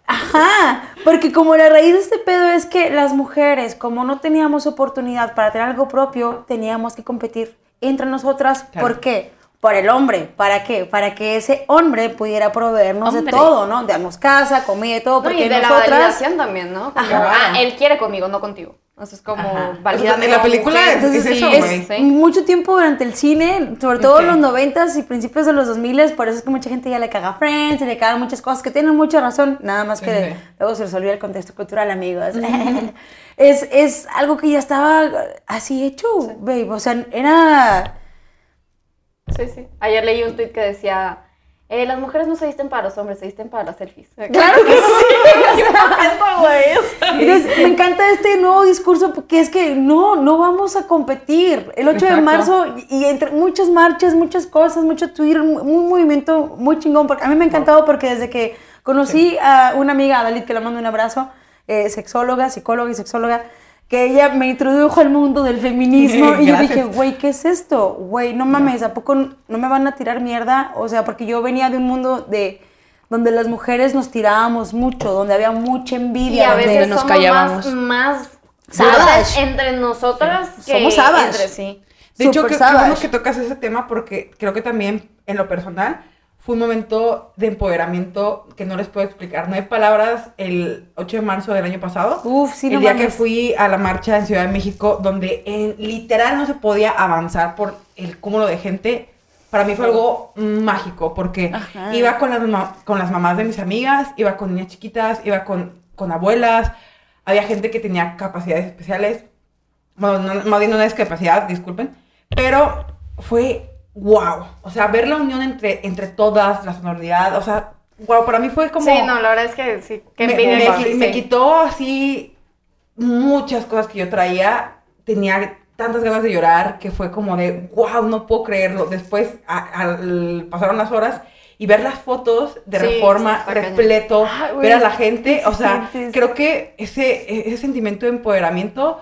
Ajá, porque como la raíz de este pedo es que las mujeres, como no teníamos oportunidad para tener algo propio, teníamos que competir entre nosotras. Claro. ¿Por qué? Por el hombre. ¿Para qué? Para que ese hombre pudiera proveernos de Hombre. todo, ¿no? Darnos casa, comida y todo. No, Porque y de la nosotras. validación también, ¿no? Ajá. ah, él quiere conmigo, no contigo. Eso es como validando. En la película es- es eso, Es. Sí. mucho tiempo durante el cine, sobre todo en los noventas y principios de los 2000 por eso es que mucha gente ya le caga a Friends y le cagan muchas cosas que tienen mucha razón, nada más que Sí. luego se les olvida el contexto cultural, amigos. *laughs* es, es algo que ya estaba así hecho, babe, o sea, era... Sí, sí. Ayer leí un tweet que decía, eh, las mujeres no se visten para los hombres, se visten para las selfies. Claro que *laughs* *laughs* sí. Entonces, me encanta este nuevo discurso porque es que no, no vamos a competir. El 8 de marzo y entre muchas marchas, muchas cosas, mucho Twitter, un un movimiento muy chingón. Porque a mí me ha encantado porque desde que conocí a una amiga, a Dalit, que le mando un abrazo, eh, sexóloga, psicóloga y sexóloga, que ella me introdujo al mundo del feminismo *laughs* y yo dije, güey, ¿qué es esto? Güey, no mames, ¿a poco no me van a tirar mierda? O sea, porque yo venía de un mundo de donde las mujeres nos tirábamos mucho, donde había mucha Y envidia, a donde veces nos somos callábamos. más, más Sabes, entre nosotras que Somos savage. entre sí. De hecho, Súper que, bueno que tocas ese tema porque creo que también en lo personal fue un momento de empoderamiento que no les puedo explicar. No hay palabras el 8 de marzo del año pasado. Uf, sí, el no día que mames. fui a la marcha en Ciudad de México, donde en, literal no se podía avanzar por el cúmulo de gente. Para mí fue algo mágico porque Ajá. iba con las, con las mamás de mis amigas, iba con niñas chiquitas, iba con, con abuelas, había gente que tenía capacidades especiales, bueno, no, más bien una discapacidad, disculpen, pero fue wow, o sea, ver la unión entre, entre todas, la sonoridad, o sea, wow, para mí fue como... Sí, no, la verdad es que sí. Que me, me- sí, quitó así muchas cosas que yo traía, tenía tantas ganas de llorar que fue como de, wow, no puedo creerlo. Después a- al- pasaron las horas y ver las fotos de Sí, reforma repleto, ver a la gente, ¿qué o sea, sientes? creo que ese, ese sentimiento de empoderamiento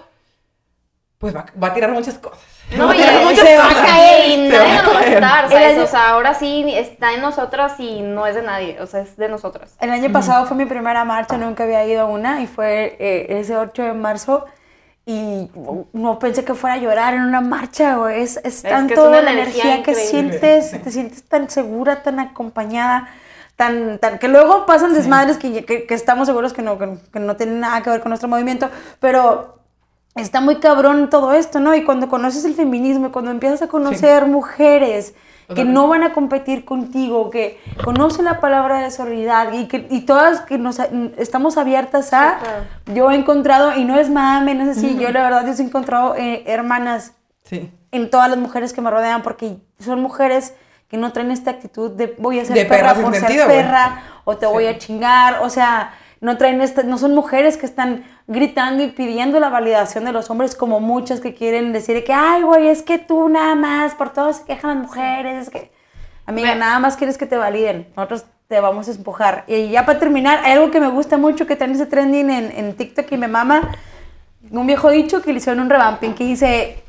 pues va, va a tirar muchas cosas. No, Va a y tirar muchas se va a cosas. caer Y Se nadie va a nos lo va a quitar, ¿sabes? año- O sea, ahora sí está en nosotras y no es de nadie, o sea, es de nosotras. El año pasado fue mi primera marcha, nunca había ido a una y fue eh, ese 8 de marzo y no pensé que fuera a llorar en una marcha, güey. Es, es tanto es una la energía energía, que sientes, te sientes tan segura, tan acompañada, tan, tan que luego pasan desmadres que, que- que estamos seguros que no, que, que no tienen nada que ver con nuestro movimiento, pero está muy cabrón todo esto, ¿no? Y cuando conoces el feminismo, y cuando empiezas a conocer mujeres que no van a competir contigo, que conocen la palabra de solidaridad y que y todas que nos estamos abiertas a, yo he encontrado, y no es mame, no es así, yo la verdad yo he encontrado eh, hermanas Sí. en todas las mujeres que me rodean porque son mujeres que no traen esta actitud de voy a ser De perra por ser perra o te voy a chingar, o sea, no traen esta, no son mujeres que están gritando y pidiendo la validación de los hombres como muchas que quieren decir que ay, güey, es que tú nada más por todo se quejan las mujeres, es que amiga, Ve- nada más quieres que te validen, nosotros te vamos a empujar. Y ya para terminar, hay algo que me gusta mucho que traen ese trending en, en TikTok y me mama, un viejo dicho que le hicieron un revamping que dice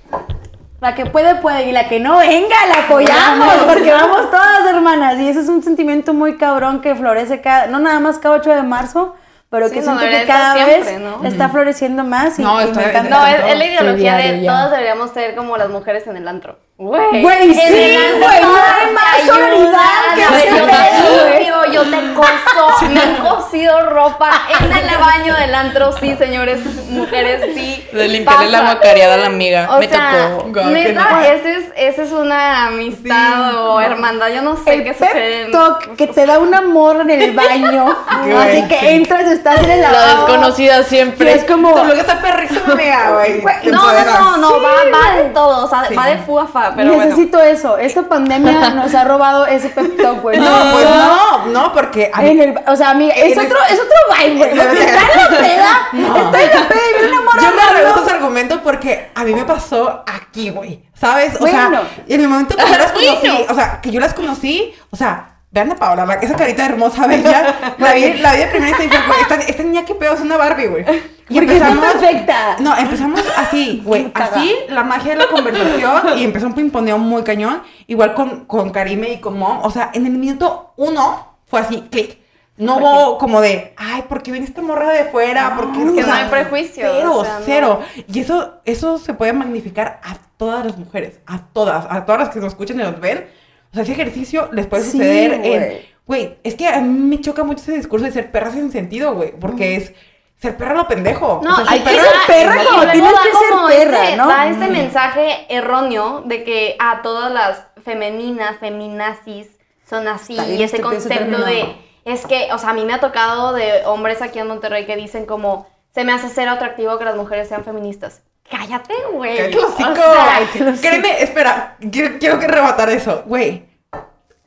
la que puede, puede, y la que no, venga, la apoyamos, porque vamos todas hermanas. Y ese es un sentimiento muy cabrón que florece cada, no nada más cada 8 de marzo, pero Sí, que no, siento que cada estar vez siempre, ¿no? está floreciendo más y, No, y está- me encanta. No, es, es la ideología Sí, de todas deberíamos ser como las mujeres en el antro. Güey, Güey, en sí, güey, no hay más solidaridad que ese Yo te limpio, yo te coso, *laughs* me han cosido ropa en el baño del antro, sí, señores, mujeres, sí. De limpiarle la macareada a la amiga. O Me sea, tocó. Qué neta, no. ese es, ese es una amistad Sí, o hermandad, yo no sé El qué sucede. talk que te da una morra en el baño, *laughs* así que entras, estás en el La desconocida y siempre. es como, Tu blog está perrísimo, *laughs* amiga, güey. No, no, no, no, va, va de todo, o sea, Sí. va de fu a fa, pero bueno. necesito eso. Esta pandemia nos ha robado ese pep talk, güey. No, pues no, no, porque a mí- En el, o sea, amiga, es el- otro, es otro vibe, güey. Está en la peda, estoy en la peda y viene una Yo me rehuso ese argumento porque a mí me pasó aquí, güey. ¿Sabes? O Bueno. sea, en el momento que yo las *laughs* conocí, o sea, que yo las conocí, o sea, vean a Paola, la- esa carita hermosa, bella. *laughs* La vi, la vi de primera güey, esta, esta niña qué pedo es una Barbie, güey. Y Porque está perfecta. No, empezamos así, güey. Así, la magia de la conversación y empezó un pimponeo muy cañón. Igual con, con Karime y con Mom. O sea, en el minuto uno fue así, clic. No hubo como de, ay, ¿por qué viene esta morra de fuera? Porque es que no hay prejuicio, Cero, o sea, no. cero. Y eso, eso se puede magnificar a todas las mujeres, a todas, a todas las que nos escuchan y nos ven. O sea, ese ejercicio les puede suceder en, güey, es que a mí me choca mucho ese discurso de ser perra sin sentido, güey, porque es ser perra lo pendejo. No, O sea, hay que perra- ser perra como tienes que ser perra, este- ¿no? Da este mensaje erróneo de que a todas las femeninas, feminazis son así. Y ese ese concepto de. Es que, o sea, a mí me ha tocado de hombres aquí en Monterrey que dicen como. Se me hace ser atractivo que las mujeres sean feministas. Cállate, güey. ¡Cállate el O sea, Créeme, espera, quiero, quiero que rebatar eso. Güey,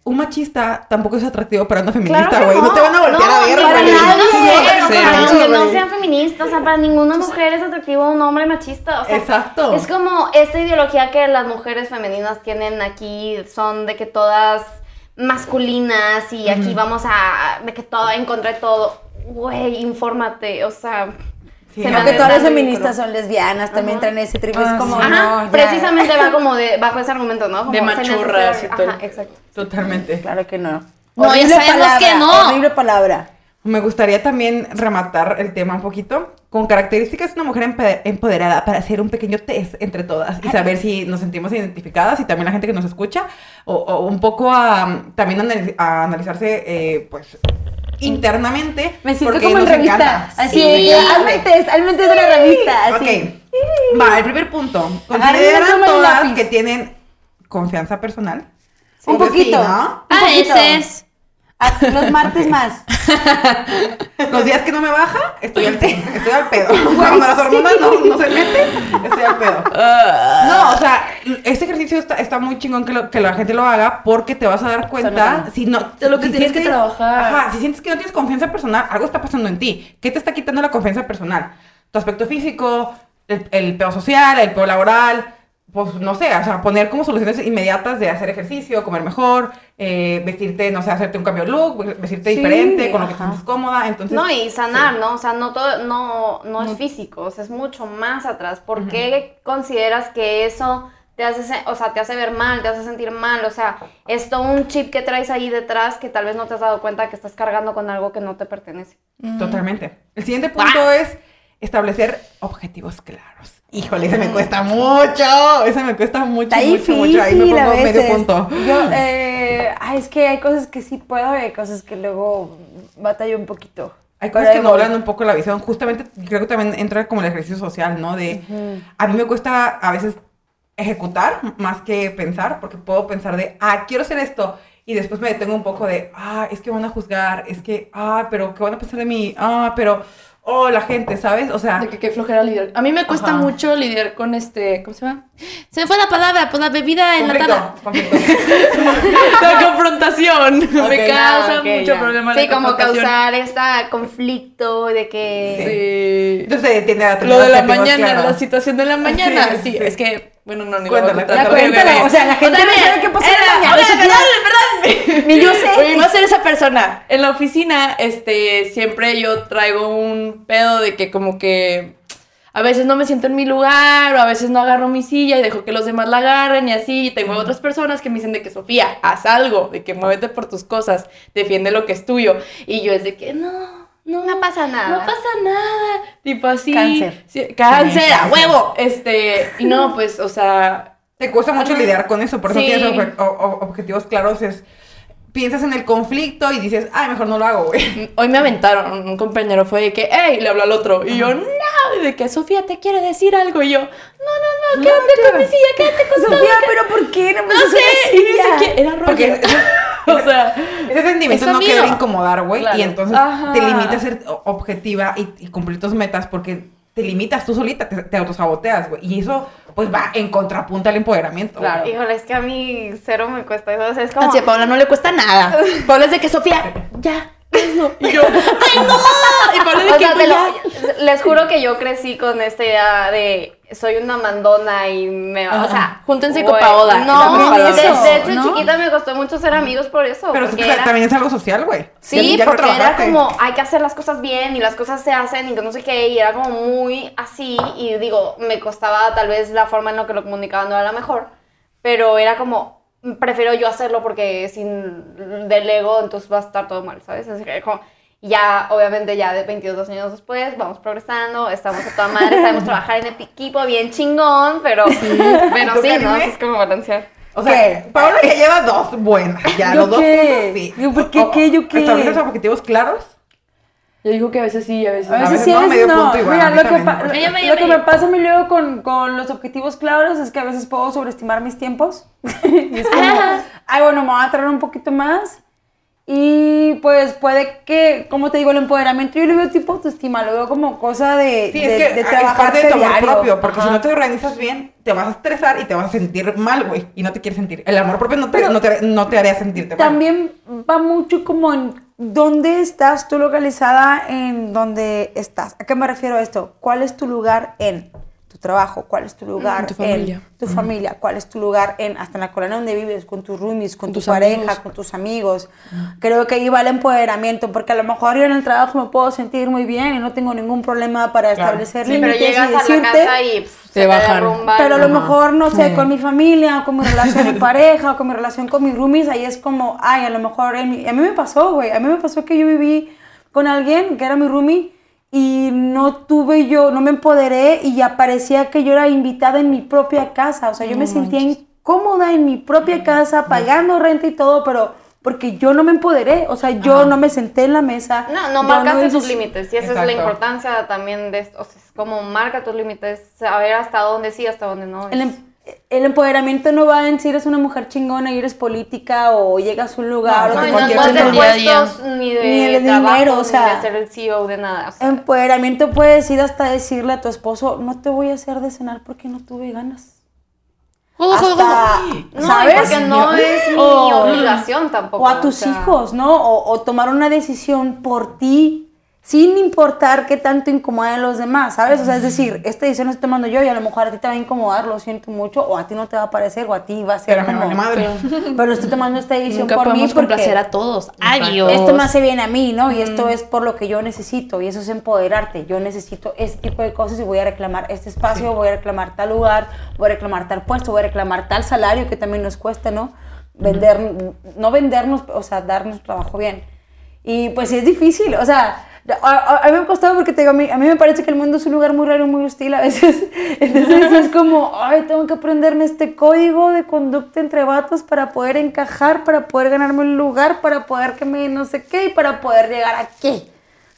un machista tampoco es atractivo para una feminista, Claro güey. No. te van a voltear No, a ver, para nadie. mujer, o Sí, no. no sean feministas, o sea, para ninguna mujer es atractivo un hombre machista, o sea, Exacto. es como esta ideología que las mujeres femeninas tienen aquí, son de que todas masculinas y aquí vamos a, de que todo, en contra de todo, güey, infórmate, o sea... Sí, no, hace todas las feministas son lesbianas, también traen ese trip, es Ah, como, sí. Ajá, no, ya. precisamente va como de, bajo ese argumento, ¿no? Como De machurras y todo. Ajá, exacto. Totalmente. Claro que no. No, ya sabemos palabra, que no. Horrible palabra. Me gustaría también rematar el tema un poquito con características de una mujer empoderada para hacer un pequeño test entre todas y saber si nos sentimos identificadas y también la gente que nos escucha o, o un poco a también a analizarse eh, pues internamente Me siento porque como en nos revista. encanta. Así, Sí, hazme el test, hazme el test de la revista. Así. Ok. Va, el primer punto. Consideran todas que tienen confianza personal. Un sí, poquito. ¿no? Un A poquito. veces. Ah, Los martes más. *laughs* Los días que no me baja, estoy al *laughs* pedo. Estoy al pedo. Cuando las hormonas no, no se meten, estoy al pedo. No, o sea, este ejercicio está, está muy chingón que, lo- que la gente lo haga porque te vas a dar cuenta si no... De lo que si tienes que trabajar. Ajá, si sientes que no tienes confianza personal, algo está pasando en ti. ¿Qué te está quitando la confianza personal? Tu aspecto físico, el, el pedo social, el pedo laboral, pues no sé, o sea, poner como soluciones inmediatas de hacer ejercicio, comer mejor, eh, vestirte, no sé, hacerte un cambio de look, vestirte Sí, diferente, con lo que sientes cómoda, entonces... No, y sanar, ¿no? O sea, no todo, no, no es físico, o sea, es mucho más atrás. ¿Por qué consideras que eso te hace, o sea, te hace ver mal, te hace sentir mal? O sea, es todo un chip que traes ahí detrás que tal vez no te has dado cuenta que estás cargando con algo que no te pertenece. Totalmente. El siguiente punto es establecer objetivos claros. Híjole, ese me cuesta mucho. Ese me cuesta mucho, Está mucho, difícil mucho. Ahí me a pongo medio punto. Yo, eh, ay, es que hay cosas que sí puedo y hay cosas que luego batallo un poquito. Hay cosas que voy. nublan un poco la visión. Justamente creo que también entra como el ejercicio social, ¿no? De a mí me cuesta a veces ejecutar más que pensar, porque puedo pensar de, ah, quiero hacer esto. Y después me detengo un poco de, ah, es que van a juzgar, es que, ah, pero ¿qué van a pensar de mí? Ah, pero, oh, la gente, ¿sabes? O sea, De que qué flojera lidiar. A mí me cuesta Ajá. mucho lidiar con este, ¿cómo se llama? Se me fue la palabra, pues la bebida conflicto, enlatada. conflicto. *laughs* La confrontación. me causa Ah, ok, mucho ya. problema Sí, la como causar este conflicto de que... Sí. Entonces tiene a Lo de la mañana, la situación de la mañana. Sí, Sí, sí. es que, bueno, no, ni contar. La cuéntala, o sea, la gente no mira, sabe qué pasó en la mañana. *laughs* Ni yo sé. Oye, no ser esa persona. En la oficina, este, siempre yo traigo un pedo de que como que a veces no me siento en mi lugar o a veces no agarro mi silla y dejo que los demás la agarren y así. Y tengo otras personas que me dicen de que Sofía, haz algo, de que muévete por tus cosas, defiende lo que es tuyo. Y yo es de que no. No, No pasa nada. No pasa nada. Tipo así. Cáncer. Sí, cáncer, Sí, a huevo. Este, y no, pues, o sea, Te cuesta mucho lidiar con eso, por eso Sí. tienes objetivos claros, es piensas en el conflicto y dices, ay, mejor no lo hago, güey. Hoy me aventaron, un compañero fue de que, hey, le habla al otro. Y yo, no, y de que Sofía te quiere decir algo. Y yo, no, no, no, quédate con mi silla, quédate con todo. Sofía, pero ¿por qué? No me No sé, y así ya? siquiera, era rollo. Porque *laughs* o sea, ese sentimiento no quiere incomodar, güey, Claro. y entonces Ajá. te limita a ser objetiva y, y cumplir tus metas porque te limitas tú solita, te, te autosaboteas, güey. Y eso, pues, va en contrapunta al empoderamiento. Claro. Híjole, es que a mí cero me cuesta eso. O sea, es como... así a Paula no le cuesta nada. *laughs* Paula es de que Sofía, ya, hazlo. Y yo, ay, no. *laughs* Y Paula de O que, sea, pues, lo- les juro que yo crecí con esta idea de soy una mandona y me o sea, Júntense con Paola, No, también de, eso, de hecho ¿no? chiquita me costó mucho ser amigos por eso, Pero porque eso era- también es algo social, güey. Sí, Ya- ya lo porque era como hay que hacer las cosas bien y las cosas se hacen y que no sé qué, y era como muy así y digo, me costaba tal vez la forma en la que lo comunicaba no era la mejor, pero era como prefiero yo hacerlo porque sin del ego entonces va a estar todo mal, ¿sabes? Así que como ya obviamente ya de 22 años después vamos progresando, estamos a toda madre, sabemos trabajar en equipo bien chingón, pero pero ¿Tú sí, ¿no? Así es como balancear. O sea, ¿Qué? Paola ya lleva dos buenas, ya, ¿Yo los dos qué? puntos, sí. Yo, ¿por qué, O- qué, yo qué? ¿Estableces objetivos claros? Yo digo que a veces sí, a veces A no. veces veces sí, a veces no. igual, Mira, lo que, pa- lo- Ella lo que me- pasa a mí luego con, con los objetivos claros es que a veces puedo sobreestimar mis tiempos. *laughs* y es como, ay, bueno, me voy a tardar un poquito más. Y pues puede que, como te digo, el empoderamiento yo lo veo tipo autoestima, lo veo como cosa de, Sí, de, es que de parte de tu amor diario. propio, porque si no te organizas bien, te vas a estresar y te vas a sentir mal, güey, y no te quieres sentir. El amor propio no te, no te, no te haría sentirte mal. También va mucho como en dónde estás tú localizada en dónde estás. ¿A qué me refiero a esto? ¿Cuál es tu lugar en trabajo? ¿Cuál es tu lugar tu familia. en tu familia? ¿Cuál es tu lugar en hasta en la colonia donde vives, con tus roomies, con, Con tu tus pareja, amigos. con tus amigos? Creo que ahí va el empoderamiento, porque a lo mejor yo en el trabajo me puedo sentir muy bien y no tengo ningún problema para Claro. establecer Sí, pero límites llegas y a la decirte casa y pff, Te se bajan. derrumba pero a lo mejor, no sé, con mi familia, o con mi relación de *laughs* pareja, o con mi relación con mis roomies, ahí es como, ay, a lo mejor, en mi- a mí me pasó, güey, a mí me pasó que yo viví con alguien que era mi roomie y no tuve yo, no me empoderé y ya parecía que yo era invitada en mi propia casa. O sea, yo me sentía incómoda en mi propia casa, pagando renta y todo, pero porque yo no me empoderé, o sea, yo no me senté en la mesa. No, no marcaste tus límites. Y esa es la importancia también de esto. O sea, es como marca tus límites, saber hasta dónde sí, hasta dónde no. El, Es- em- el empoderamiento no va en si eres una mujer chingona y eres política o llegas a un lugar No, o No, no, no de puestos, ni de, Ni de trabajo, dinero, o ni sea. de ser el CEO de nada. o sea. Empoderamiento puedes ir hasta decirle a tu esposo, no te voy a hacer de cenar porque no tuve ganas. Hasta, No, ¿sabes? y porque no es mi O- obligación tampoco. O a tus sea. hijos, ¿no? O, o tomar una decisión por ti, sin importar qué tanto incomoda a los demás, ¿sabes? O sea, es decir, esta decisión la estoy tomando yo y a lo mejor a ti te va a incomodar, lo siento mucho, o a ti no te va a parecer, o a ti va a ser Pero me como... vale madre. *laughs* Pero estoy tomando esta decisión Nunca por mí porque complacer a todos. Adiós. esto me hace bien a mí, ¿no? Y esto es por lo que yo necesito, y eso es empoderarte. Yo necesito este tipo de cosas y voy a reclamar este espacio, voy a reclamar tal lugar, voy a reclamar tal puesto, voy a reclamar tal salario que también nos cuesta, ¿no? Vender, no vendernos, o sea, darnos trabajo bien. Y pues sí es difícil, o sea, a, a- a mí me ha costado porque te digo, a mí, a mí me parece que el mundo es un lugar muy raro y muy hostil a veces. *laughs* Entonces es como, ay, tengo que aprenderme este código de conducta entre vatos para poder encajar, para poder ganarme un lugar, para poder que me no sé qué y para poder llegar aquí.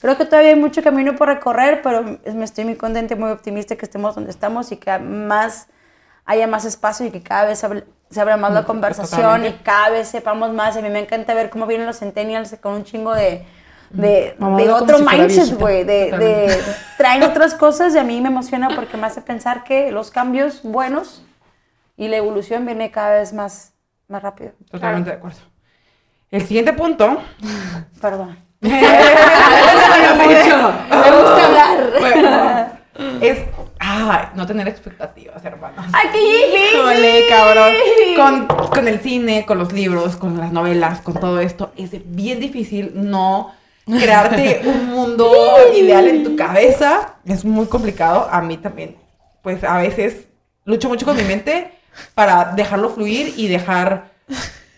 Creo que todavía hay mucho camino por recorrer, pero me estoy muy contenta y muy optimista que estemos donde estamos y que más haya más espacio y que cada vez se abra, se abra más la conversación y Totalmente. cada vez sepamos más. A mí me encanta ver cómo vienen los centennials con un chingo de, de, Mamá, de otro mindset, güey. De, de- *laughs* traen otras cosas y a mí me emociona porque me hace pensar que los cambios buenos y la evolución viene cada vez más, más rápido. Totalmente de acuerdo. El siguiente punto. *laughs* Perdón. *laughs* Me gusta hablar. es ah, no tener expectativas, hermanos. ¡Ay, qué difícil! Híjole, cabrón. Con, con el cine, con los libros, con las novelas, con todo esto, es bien difícil no crearte un mundo ideal en tu cabeza. Es muy complicado. A mí también. Pues a veces lucho mucho con mi mente para dejarlo fluir y dejar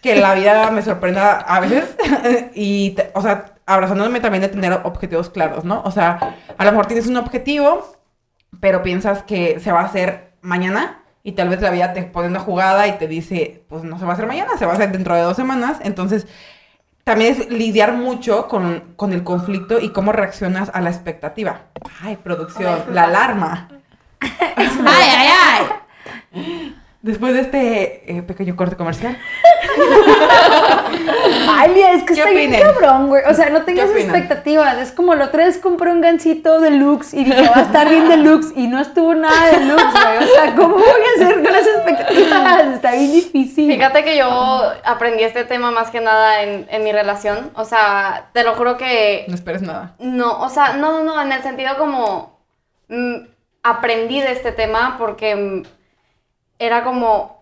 que la vida me sorprenda a veces. *laughs* y, te- o sea, abrazándome también de tener objetivos claros, ¿no? O sea, a lo mejor tienes un objetivo, pero piensas que se va a hacer mañana y tal vez la vida te pone una jugada y te dice, pues no se va a hacer mañana, se va a hacer dentro de dos semanas. Entonces, también es lidiar mucho con, con el conflicto y cómo reaccionas a la expectativa. Ay, producción, la alarma. *laughs* Ay, ay, ay. Después de este eh, pequeño corte comercial. *laughs* Ay, es que ¿Qué está bien cabrón, güey. O sea, no tengas expectativas. Es como la otra vez compré un gancito deluxe y dije, va a estar bien deluxe y no estuvo nada deluxe, güey. O sea, ¿cómo voy a hacer con las expectativas? Está bien difícil. Fíjate que yo aprendí este tema más que nada en, en mi relación. O sea, te lo juro que No esperes nada. No, o sea, no, no, no, en el sentido como mm, aprendí de este tema porque mm, era como,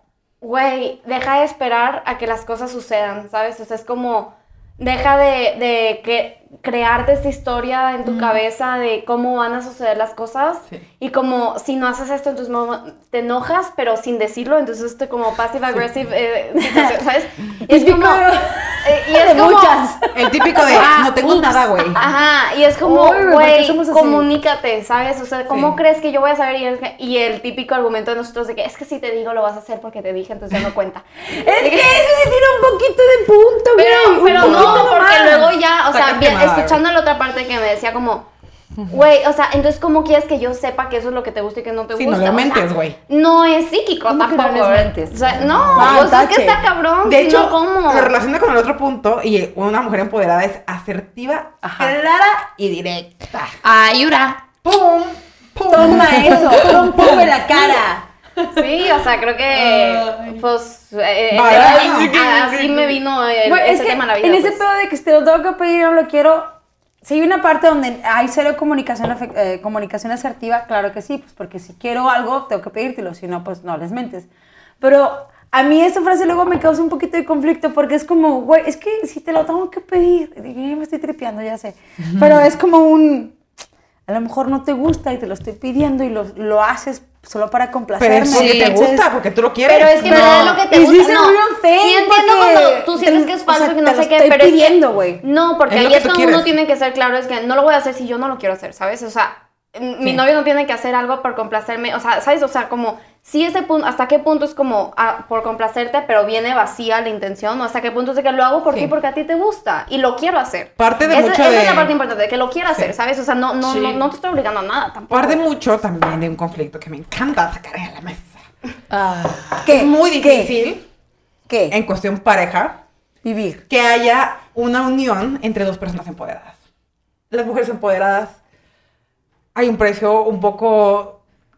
güey, deja de esperar a que las cosas sucedan, ¿sabes? O sea, es como, deja de, de que crearte esta historia en tu cabeza de cómo van a suceder las cosas Sí. y como si no haces esto entonces te enojas pero sin decirlo entonces esto como passive aggressive eh, *laughs* situación, ¿sabes? Y es Típico como eh, y es *laughs* de como- muchas. El típico de, Ah, no tengo ups. nada, güey. Ajá, y es como, Uy, ¿por qué güey, comunícate, ¿sabes? O sea, ¿cómo Sí. crees que yo voy a saber? Y, es que- y el típico argumento de nosotros de que es que si te digo lo vas a hacer porque te dije, entonces ya no cuenta. *laughs* Es que ese se tiene un poquito de punto, güey. Pero, un pero poquito no, porque nomás. luego ya, o sea, bien, quemada, escuchando la otra parte que me decía como, güey, o sea, entonces ¿cómo quieres que yo sepa que eso es lo que te gusta y que no te Sí, gusta? no le O sea, mentes, güey. No es psíquico ¿Cómo que no tampoco. les ¿eh? mentes? O sea, no, Ah, o sea, es que está cabrón. De hecho, no, ¿cómo? lo relaciona con el otro punto y una mujer empoderada es asertiva, clara y directa. Ayura. ¡Pum! ¡Pum! Toma eso, pum, pum en la cara. Sí, o sea, creo que, pues, eh, eh, Vale. a- así me vino el- Güey, es ese que tema en la vida. en ese pues. pedo de que te lo tengo que pedir, no lo quiero. Si hay una parte donde hay cero comunicación, eh, comunicación asertiva, claro que sí, pues porque si quiero algo, tengo que pedírtelo, si no, pues no les mentes. Pero a mí esa frase luego me causa un poquito de conflicto porque es como, güey, es que si te lo tengo que pedir, y digo, "Ya me estoy tripeando, ya sé, pero es como un, a lo mejor no te gusta y te lo estoy pidiendo y lo, lo haces solo para Pero complacerme. es porque te gusta, porque tú lo quieres. Pero es que no, No. es lo que te gusta. se no. sí entiendo cuando tú sientes que es falso o sea, y no sé lo qué, estoy pero es que- pidiendo, güey. No, porque Es ahí que es cuando quieres. uno tiene que ser claro, es que no lo voy a hacer si yo no lo quiero hacer, ¿sabes? O sea, mi novio no tiene que hacer algo por complacerme, o sea, ¿sabes? O sea, como, si ese punto, hasta qué punto es como ah, por complacerte, pero viene vacía la intención, o hasta qué punto es de que lo hago por Sí. ti porque a ti te gusta y lo quiero hacer. Parte de esa, mucho esa de- es la parte importante, de que lo quiero hacer, Sí. ¿sabes? O sea, no, no, Sí. no, no te estoy obligando a nada tampoco. Parte mucho también de un conflicto que me encanta sacar a la mesa. Ah, ¿Qué? Es muy difícil ¿Qué? en cuestión pareja Vivir. que haya una unión entre dos personas empoderadas. Las mujeres empoderadas hay un precio un poco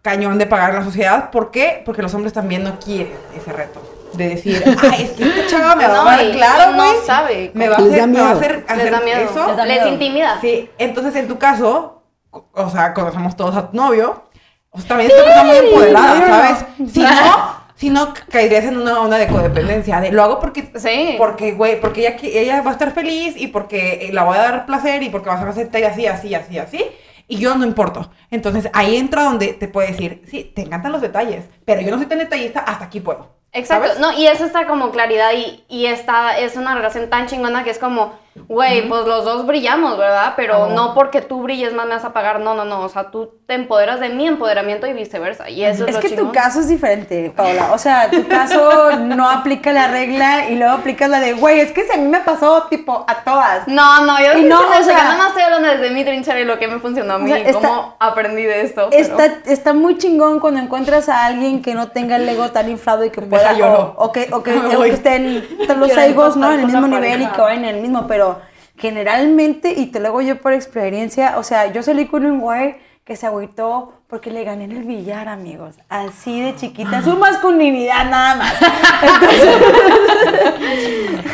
cañón de pagar en la sociedad. ¿Por qué? Porque los hombres también no quieren ese reto. De decir, *laughs* ay, es que esta chava me va No, a dar y- claro, y no güey. sabe. Me va a hacer, me va a hacer, hacer Les da miedo. eso. Les da Les intimida. Sí, entonces en tu caso, o sea, conocemos todos a tu novio, o sea, también es una persona muy empoderada. ¿sabes? Si no, si no, caerías en una onda de codependencia, de lo hago porque, Sí. porque, güey, porque ella, ella va a estar feliz y porque la voy a dar placer y porque vas a hacer así, así, así, así, y yo no importo. Entonces ahí entra donde te puede decir, sí, te encantan los detalles, pero yo no soy tan detallista, hasta aquí puedo. Exacto, ¿sabes? no, y eso está como claridad y, y esta es una relación tan chingona que es como, güey, pues los dos brillamos, ¿verdad? Pero no porque tú brilles más me vas a pagar, no, no, no, o sea, tú te empoderas de mi empoderamiento y viceversa, y eso es, Es lo que tu caso es diferente, Paola. O sea, tu caso *laughs* no aplica la regla y luego aplicas la de, güey, es que si a mí me pasó, tipo, a todas. No, no, yo Y no, o sea- nada más estoy hablando desde mi trinchera y lo que me funcionó a mí, O sea, y está- cómo aprendí de esto. pero- Está, está muy chingón cuando encuentras a alguien que no tenga el ego tan inflado y que Deja pueda, lloro. o, o que, o que, *laughs* o que estén *laughs* los egos ¿no? en el mismo nivel y que vayan en el mismo, pero generalmente, y te lo hago yo por experiencia, o sea, yo salí con un güey que se agüitó porque le gané en el billar, amigos. Así de chiquita, su masculinidad nada más. *laughs* Entonces,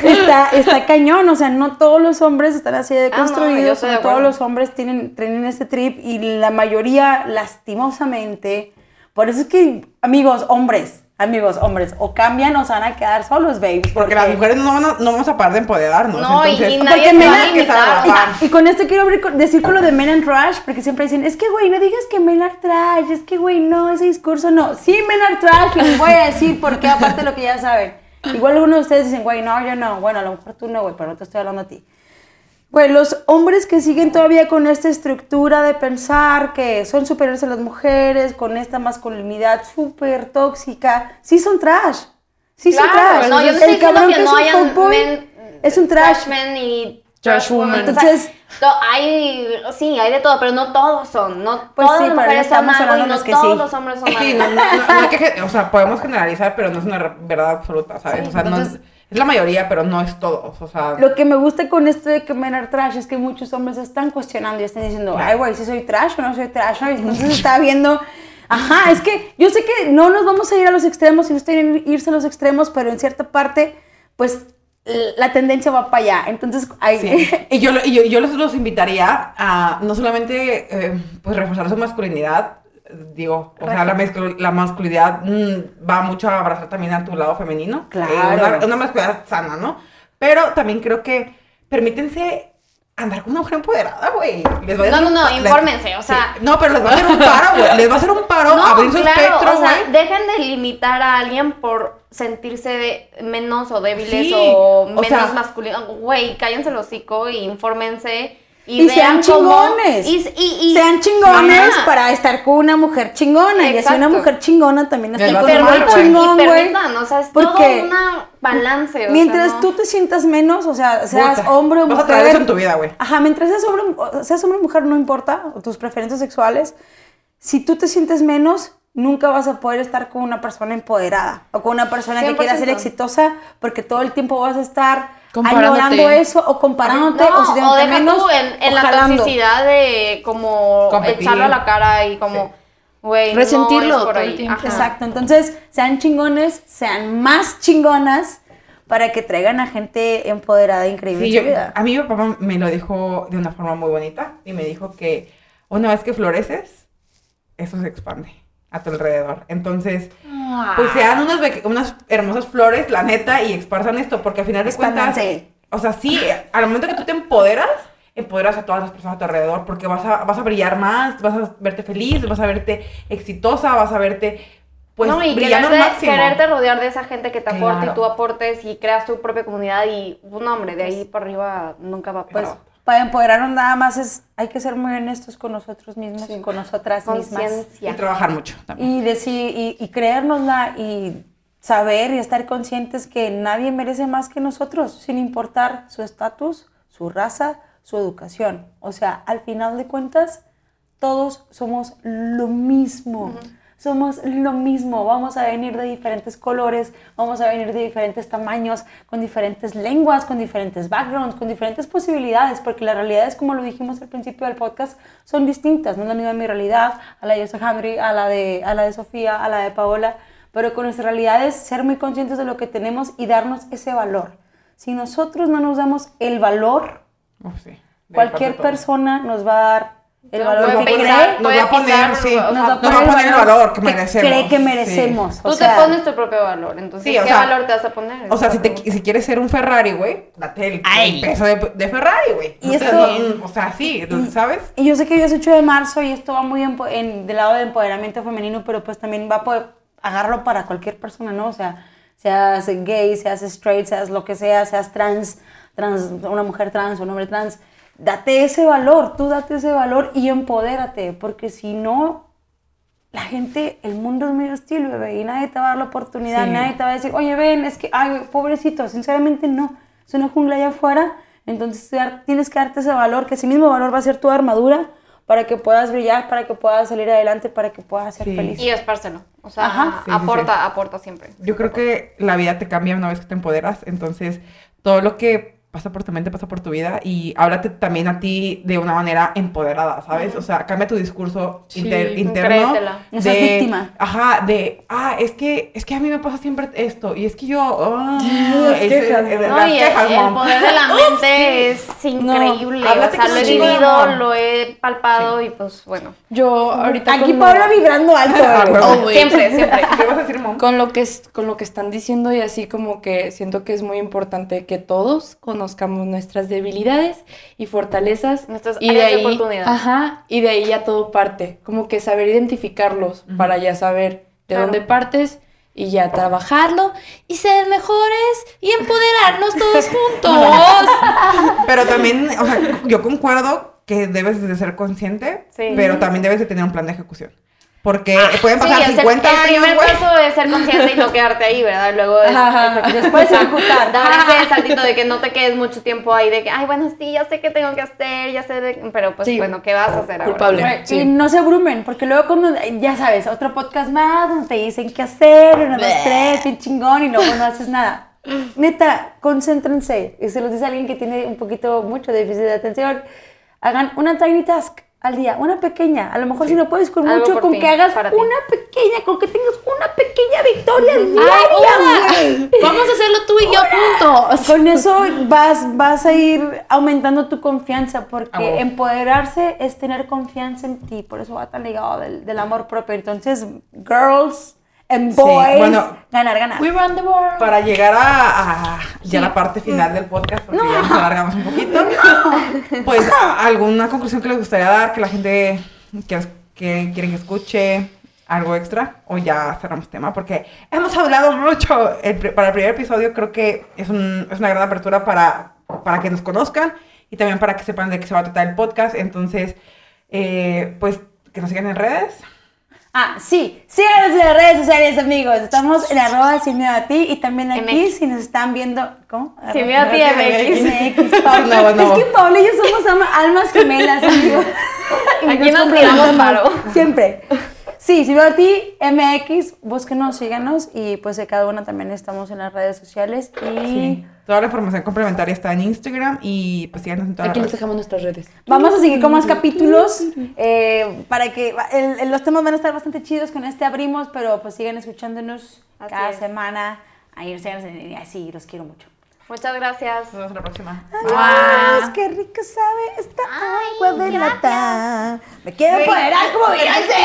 está, está cañón, o sea, no todos los hombres están así de Ah, no, construidos, no todos los hombres tienen, tienen este trip y la mayoría, lastimosamente, por eso es que, amigos, hombres, amigos, hombres, o cambian o se van a quedar solos, babes. Porque las mujeres no, van a- no vamos a parar de empoderarnos. No, y- entonces, y Porque nadie va a Y, y con esto quiero abrir con- decir con lo de Men and Trash, porque siempre dicen, es que, güey, no digas que Men are Trash, es que, güey, no, ese discurso no. Sí, Men are Trash, les voy a decir porque aparte de lo que ya saben. Igual algunos de ustedes dicen, güey, no, yo no. Bueno, a lo mejor tú no, güey, pero no te estoy hablando a ti. Güey, los hombres que siguen todavía con esta estructura de pensar que son superiores a las mujeres, con esta masculinidad súper tóxica, sí son trash. Sí son Claro, trash. no, yo no El cabrón que es no un hayan fuckboy men, es un trash. men y Trash woman. Entonces- to- hay, sí, hay de todo, pero no todos son, no Pues todas sí, las mujeres son estamos algo y hablando de no los que todos sí. los hombres son Sí, algo. no, no, no, hay que o sea, podemos generalizar, pero no es una verdad absoluta, ¿sabes? Sí, o sea, no es, la mayoría, pero no es todos, o sea... Lo que me gusta con esto de que men are trash es que muchos hombres están cuestionando y están diciendo, ay, güey, si soy trash o no soy trash, ¿no? Entonces está viendo, ajá, es que yo sé que no nos vamos a ir a los extremos y no estoy en irse a los extremos, pero en cierta parte, pues la tendencia va para allá. Entonces, hay, Sí. *laughs* Y yo, yo, yo los, los invitaría a no solamente eh, pues reforzar su masculinidad, digo, o sea, la, mezcl- la masculinidad mm, va mucho a abrazar también a tu lado femenino. Claro. Eh, una, una masculinidad sana, ¿no? Pero también creo que permítense andar con una mujer empoderada, güey. No, no, no, infórmense, o sea- No, pero les va a hacer un paro, güey. *laughs* Les va a hacer un paro, No, abrir su claro, espectro, o sea, dejen de limitar a alguien por sentirse de- menos o débiles Sí, o o menos sea- masculinos. Güey, cállense el hocico y infórmense y, sean cómo- chingones. Y, y- y- sean chingones Ajá. para estar con una mujer chingona. Y así una mujer chingona también está a con un chingón, güey. o sea, es Porque todo una balance. o Mientras sea, no- tú te sientas menos, o sea, seas Puta, hombre o vas a mujer. traer eso en tu vida, güey. Ajá, mientras seas hombre, o- seas hombre o mujer, no importa, o tus preferencias sexuales. Si tú te sientes menos, nunca vas a poder estar con una persona empoderada o con una persona que quiera ser 100%. exitosa, porque todo el tiempo vas a estar Comparándote. eso o comparándote No, o si o deja menos tú en, en o la jalando. toxicidad de como Competir. echarlo a la cara y como, güey, no Resentirlo es por todo el ahí. Exacto, entonces sean chingones, sean más chingonas para que traigan a gente empoderada e increíble Sí, yo- vida. a mí mi papá me lo dijo de una forma muy bonita y me dijo que una vez que floreces, eso se expande a tu alrededor. Entonces, pues sean unas, unas hermosas flores, la neta, y esparzan esto, porque al final de cuentas, o sea, sí, al momento que tú te empoderas, empoderas a todas las personas a tu alrededor porque vas a, vas a brillar más, vas a verte feliz, vas a verte exitosa, vas a verte pues no, y brillando al quererte, rodear de esa gente que te aporte Claro. y tú aportes y creas tu propia comunidad y, un hombre, de ahí para arriba nunca va a Pues pasar. Para empoderarnos nada más es, hay que ser muy honestos con nosotros mismos y con nosotras mismas. Y trabajar mucho también. Y decir, y, y creérnosla y saber y estar conscientes que nadie merece más que nosotros, sin importar su estatus, su raza, su educación. O sea, al final de cuentas, todos somos lo mismo. Somos lo mismo, vamos a venir de diferentes colores, vamos a venir de diferentes tamaños, con diferentes lenguas, con diferentes backgrounds, con diferentes posibilidades, porque las realidades, como lo dijimos al principio del podcast, son distintas. No es la misma mi realidad, a la de Henry, a la de, a la de Sofía, a la de Paola, pero con nuestras realidades ser muy conscientes de lo que tenemos y darnos ese valor. Si nosotros no nos damos el valor, sí. Cualquier persona nos va a dar el No, valor que pisar, cree Nos va a poner, pisar, sí, o sea, nos nos va a poner el valor que merecemos. cree que sí. merecemos. Tú o te pones tu propio valor, entonces, Sí, ¿qué sea, valor te vas a poner? O sea, si, te, si quieres ser un Ferrari, güey, date el, Ay. el peso de, de Ferrari, güey. Y O sea, esto- no, o sea, sí, ¿sabes? Y yo sé que hoy es 8 de marzo y esto va muy empo- en, del lado de empoderamiento femenino, pero pues también va a poder agarrarlo para cualquier persona, ¿no? O sea, seas gay, seas straight, seas lo que sea, seas trans, trans, una mujer trans, un hombre trans, date ese valor, tú date ese valor y empodérate, porque si no, la gente, el mundo es muy hostil, bebé, y nadie te va a dar la oportunidad, Sí. nadie te va a decir, oye, ven, es que, ay, pobrecito, sinceramente no, es una jungla allá afuera, entonces tienes que darte ese valor, que ese mismo valor va a ser tu armadura para que puedas brillar, para que puedas salir adelante, para que puedas ser Sí. feliz. Y espárselo. O sea, Ajá. Sí, sí, aporta, aporta siempre. Yo creo que la vida te cambia una vez que te empoderas, entonces todo lo que pasa por tu mente pasa por tu vida y háblate también a ti de una manera empoderada, ¿sabes? O sea, cambia tu discurso Sí, inter- interno. créetela. No seas víctima. Ajá, de, ah, es que, es que a mí me pasa siempre esto y es que yo... ah, Las es- quejas, es- ¿no? No, las y quejas, el, mom. poder de la *laughs* mente es increíble. háblate o sea, lo he vivido, lo he palpado y pues bueno. Yo ahorita Aquí con Paula lo, vibrando *laughs* alto. Oh. Siempre, siempre. *laughs* ¿Qué vas a decir, mom? con lo que es, con lo que están diciendo y así como que siento que es muy importante que todos conozcamos nuestras debilidades y fortalezas Nuestras y de áreas de ahí, oportunidad. ajá, y de ahí ya todo parte, como que saber identificarlos para ya saber de Claro. dónde partes y ya trabajarlo y ser mejores y empoderarnos todos *laughs* juntos. Pero también, o sea, yo concuerdo que debes de ser consciente, Sí. pero también debes de tener un plan de ejecución. Porque Ah, pueden pasar el, 50 el años, primer güey. paso es ser consciente y no quedarte ahí, ¿verdad? Luego es Ajá, ejecutar. después ejecutar. Dar ese saltito de que no te quedes mucho tiempo ahí, de que, ay, bueno, sí, ya sé qué tengo que hacer, ya sé, de- pero pues Sí. bueno, ¿qué vas a hacer ahora? Culpable. Sí. Y no se abrumen, porque luego cuando, ya sabes, otro podcast más donde te dicen qué hacer, uno, dos, tres, bien chingón, y luego no haces nada. Neta, concéntrense. Y se los dice alguien que tiene un poquito, mucho déficit de atención. Hagan una tiny task al día, una pequeña. A lo mejor si no puedes con Algo mucho, con ti, que hagas ti. una pequeña, con que tengas una pequeña victoria diaria, güey. Vamos a hacerlo tú y yo juntos. Con eso vas, vas a ir aumentando tu confianza, porque empoderarse es tener confianza en ti, por eso va tan ligado del, del amor propio. Entonces, girls and Sí, boys, bueno. ganar, ganar. We run the world. Para llegar a, a ya la parte final del podcast, porque ya nos alargamos un poquito, *laughs* pues a- alguna conclusión que les gustaría dar, que la gente que, que quieren que escuche, algo extra, o ya cerramos tema, porque hemos hablado mucho. El para el primer episodio creo que es, un- es una gran apertura para, para que nos conozcan y también para que sepan de qué se va a tratar el podcast. Entonces, eh, pues que nos sigan en redes. Ah, sí, síganos en las redes sociales, amigos. Estamos en arroba sin miedo a ti y también aquí, MX. si nos están viendo, ¿cómo? Sin miedo a ti, MX. MX. No, no. Es que Paula y yo somos almas gemelas, *laughs* amigos. Aquí nos tiramos paro. Siempre. Sí, si veo a ti, MX, búsquenos, síganos y pues de cada una también estamos en las redes sociales y Sí. Toda la información complementaria está en Instagram y pues síganos en todas Aquí las les redes. dejamos nuestras redes. vamos a seguir con más capítulos *laughs* eh, para que el- el- los temas van a estar bastante chidos con este abrimos, pero pues sigan escuchándonos Así cada es. semana. Ahí en así, los quiero mucho. Muchas gracias. Nos vemos la próxima. Adiós, qué rico sabe esta agua de lata. Me quiero empoderar como Beyoncé.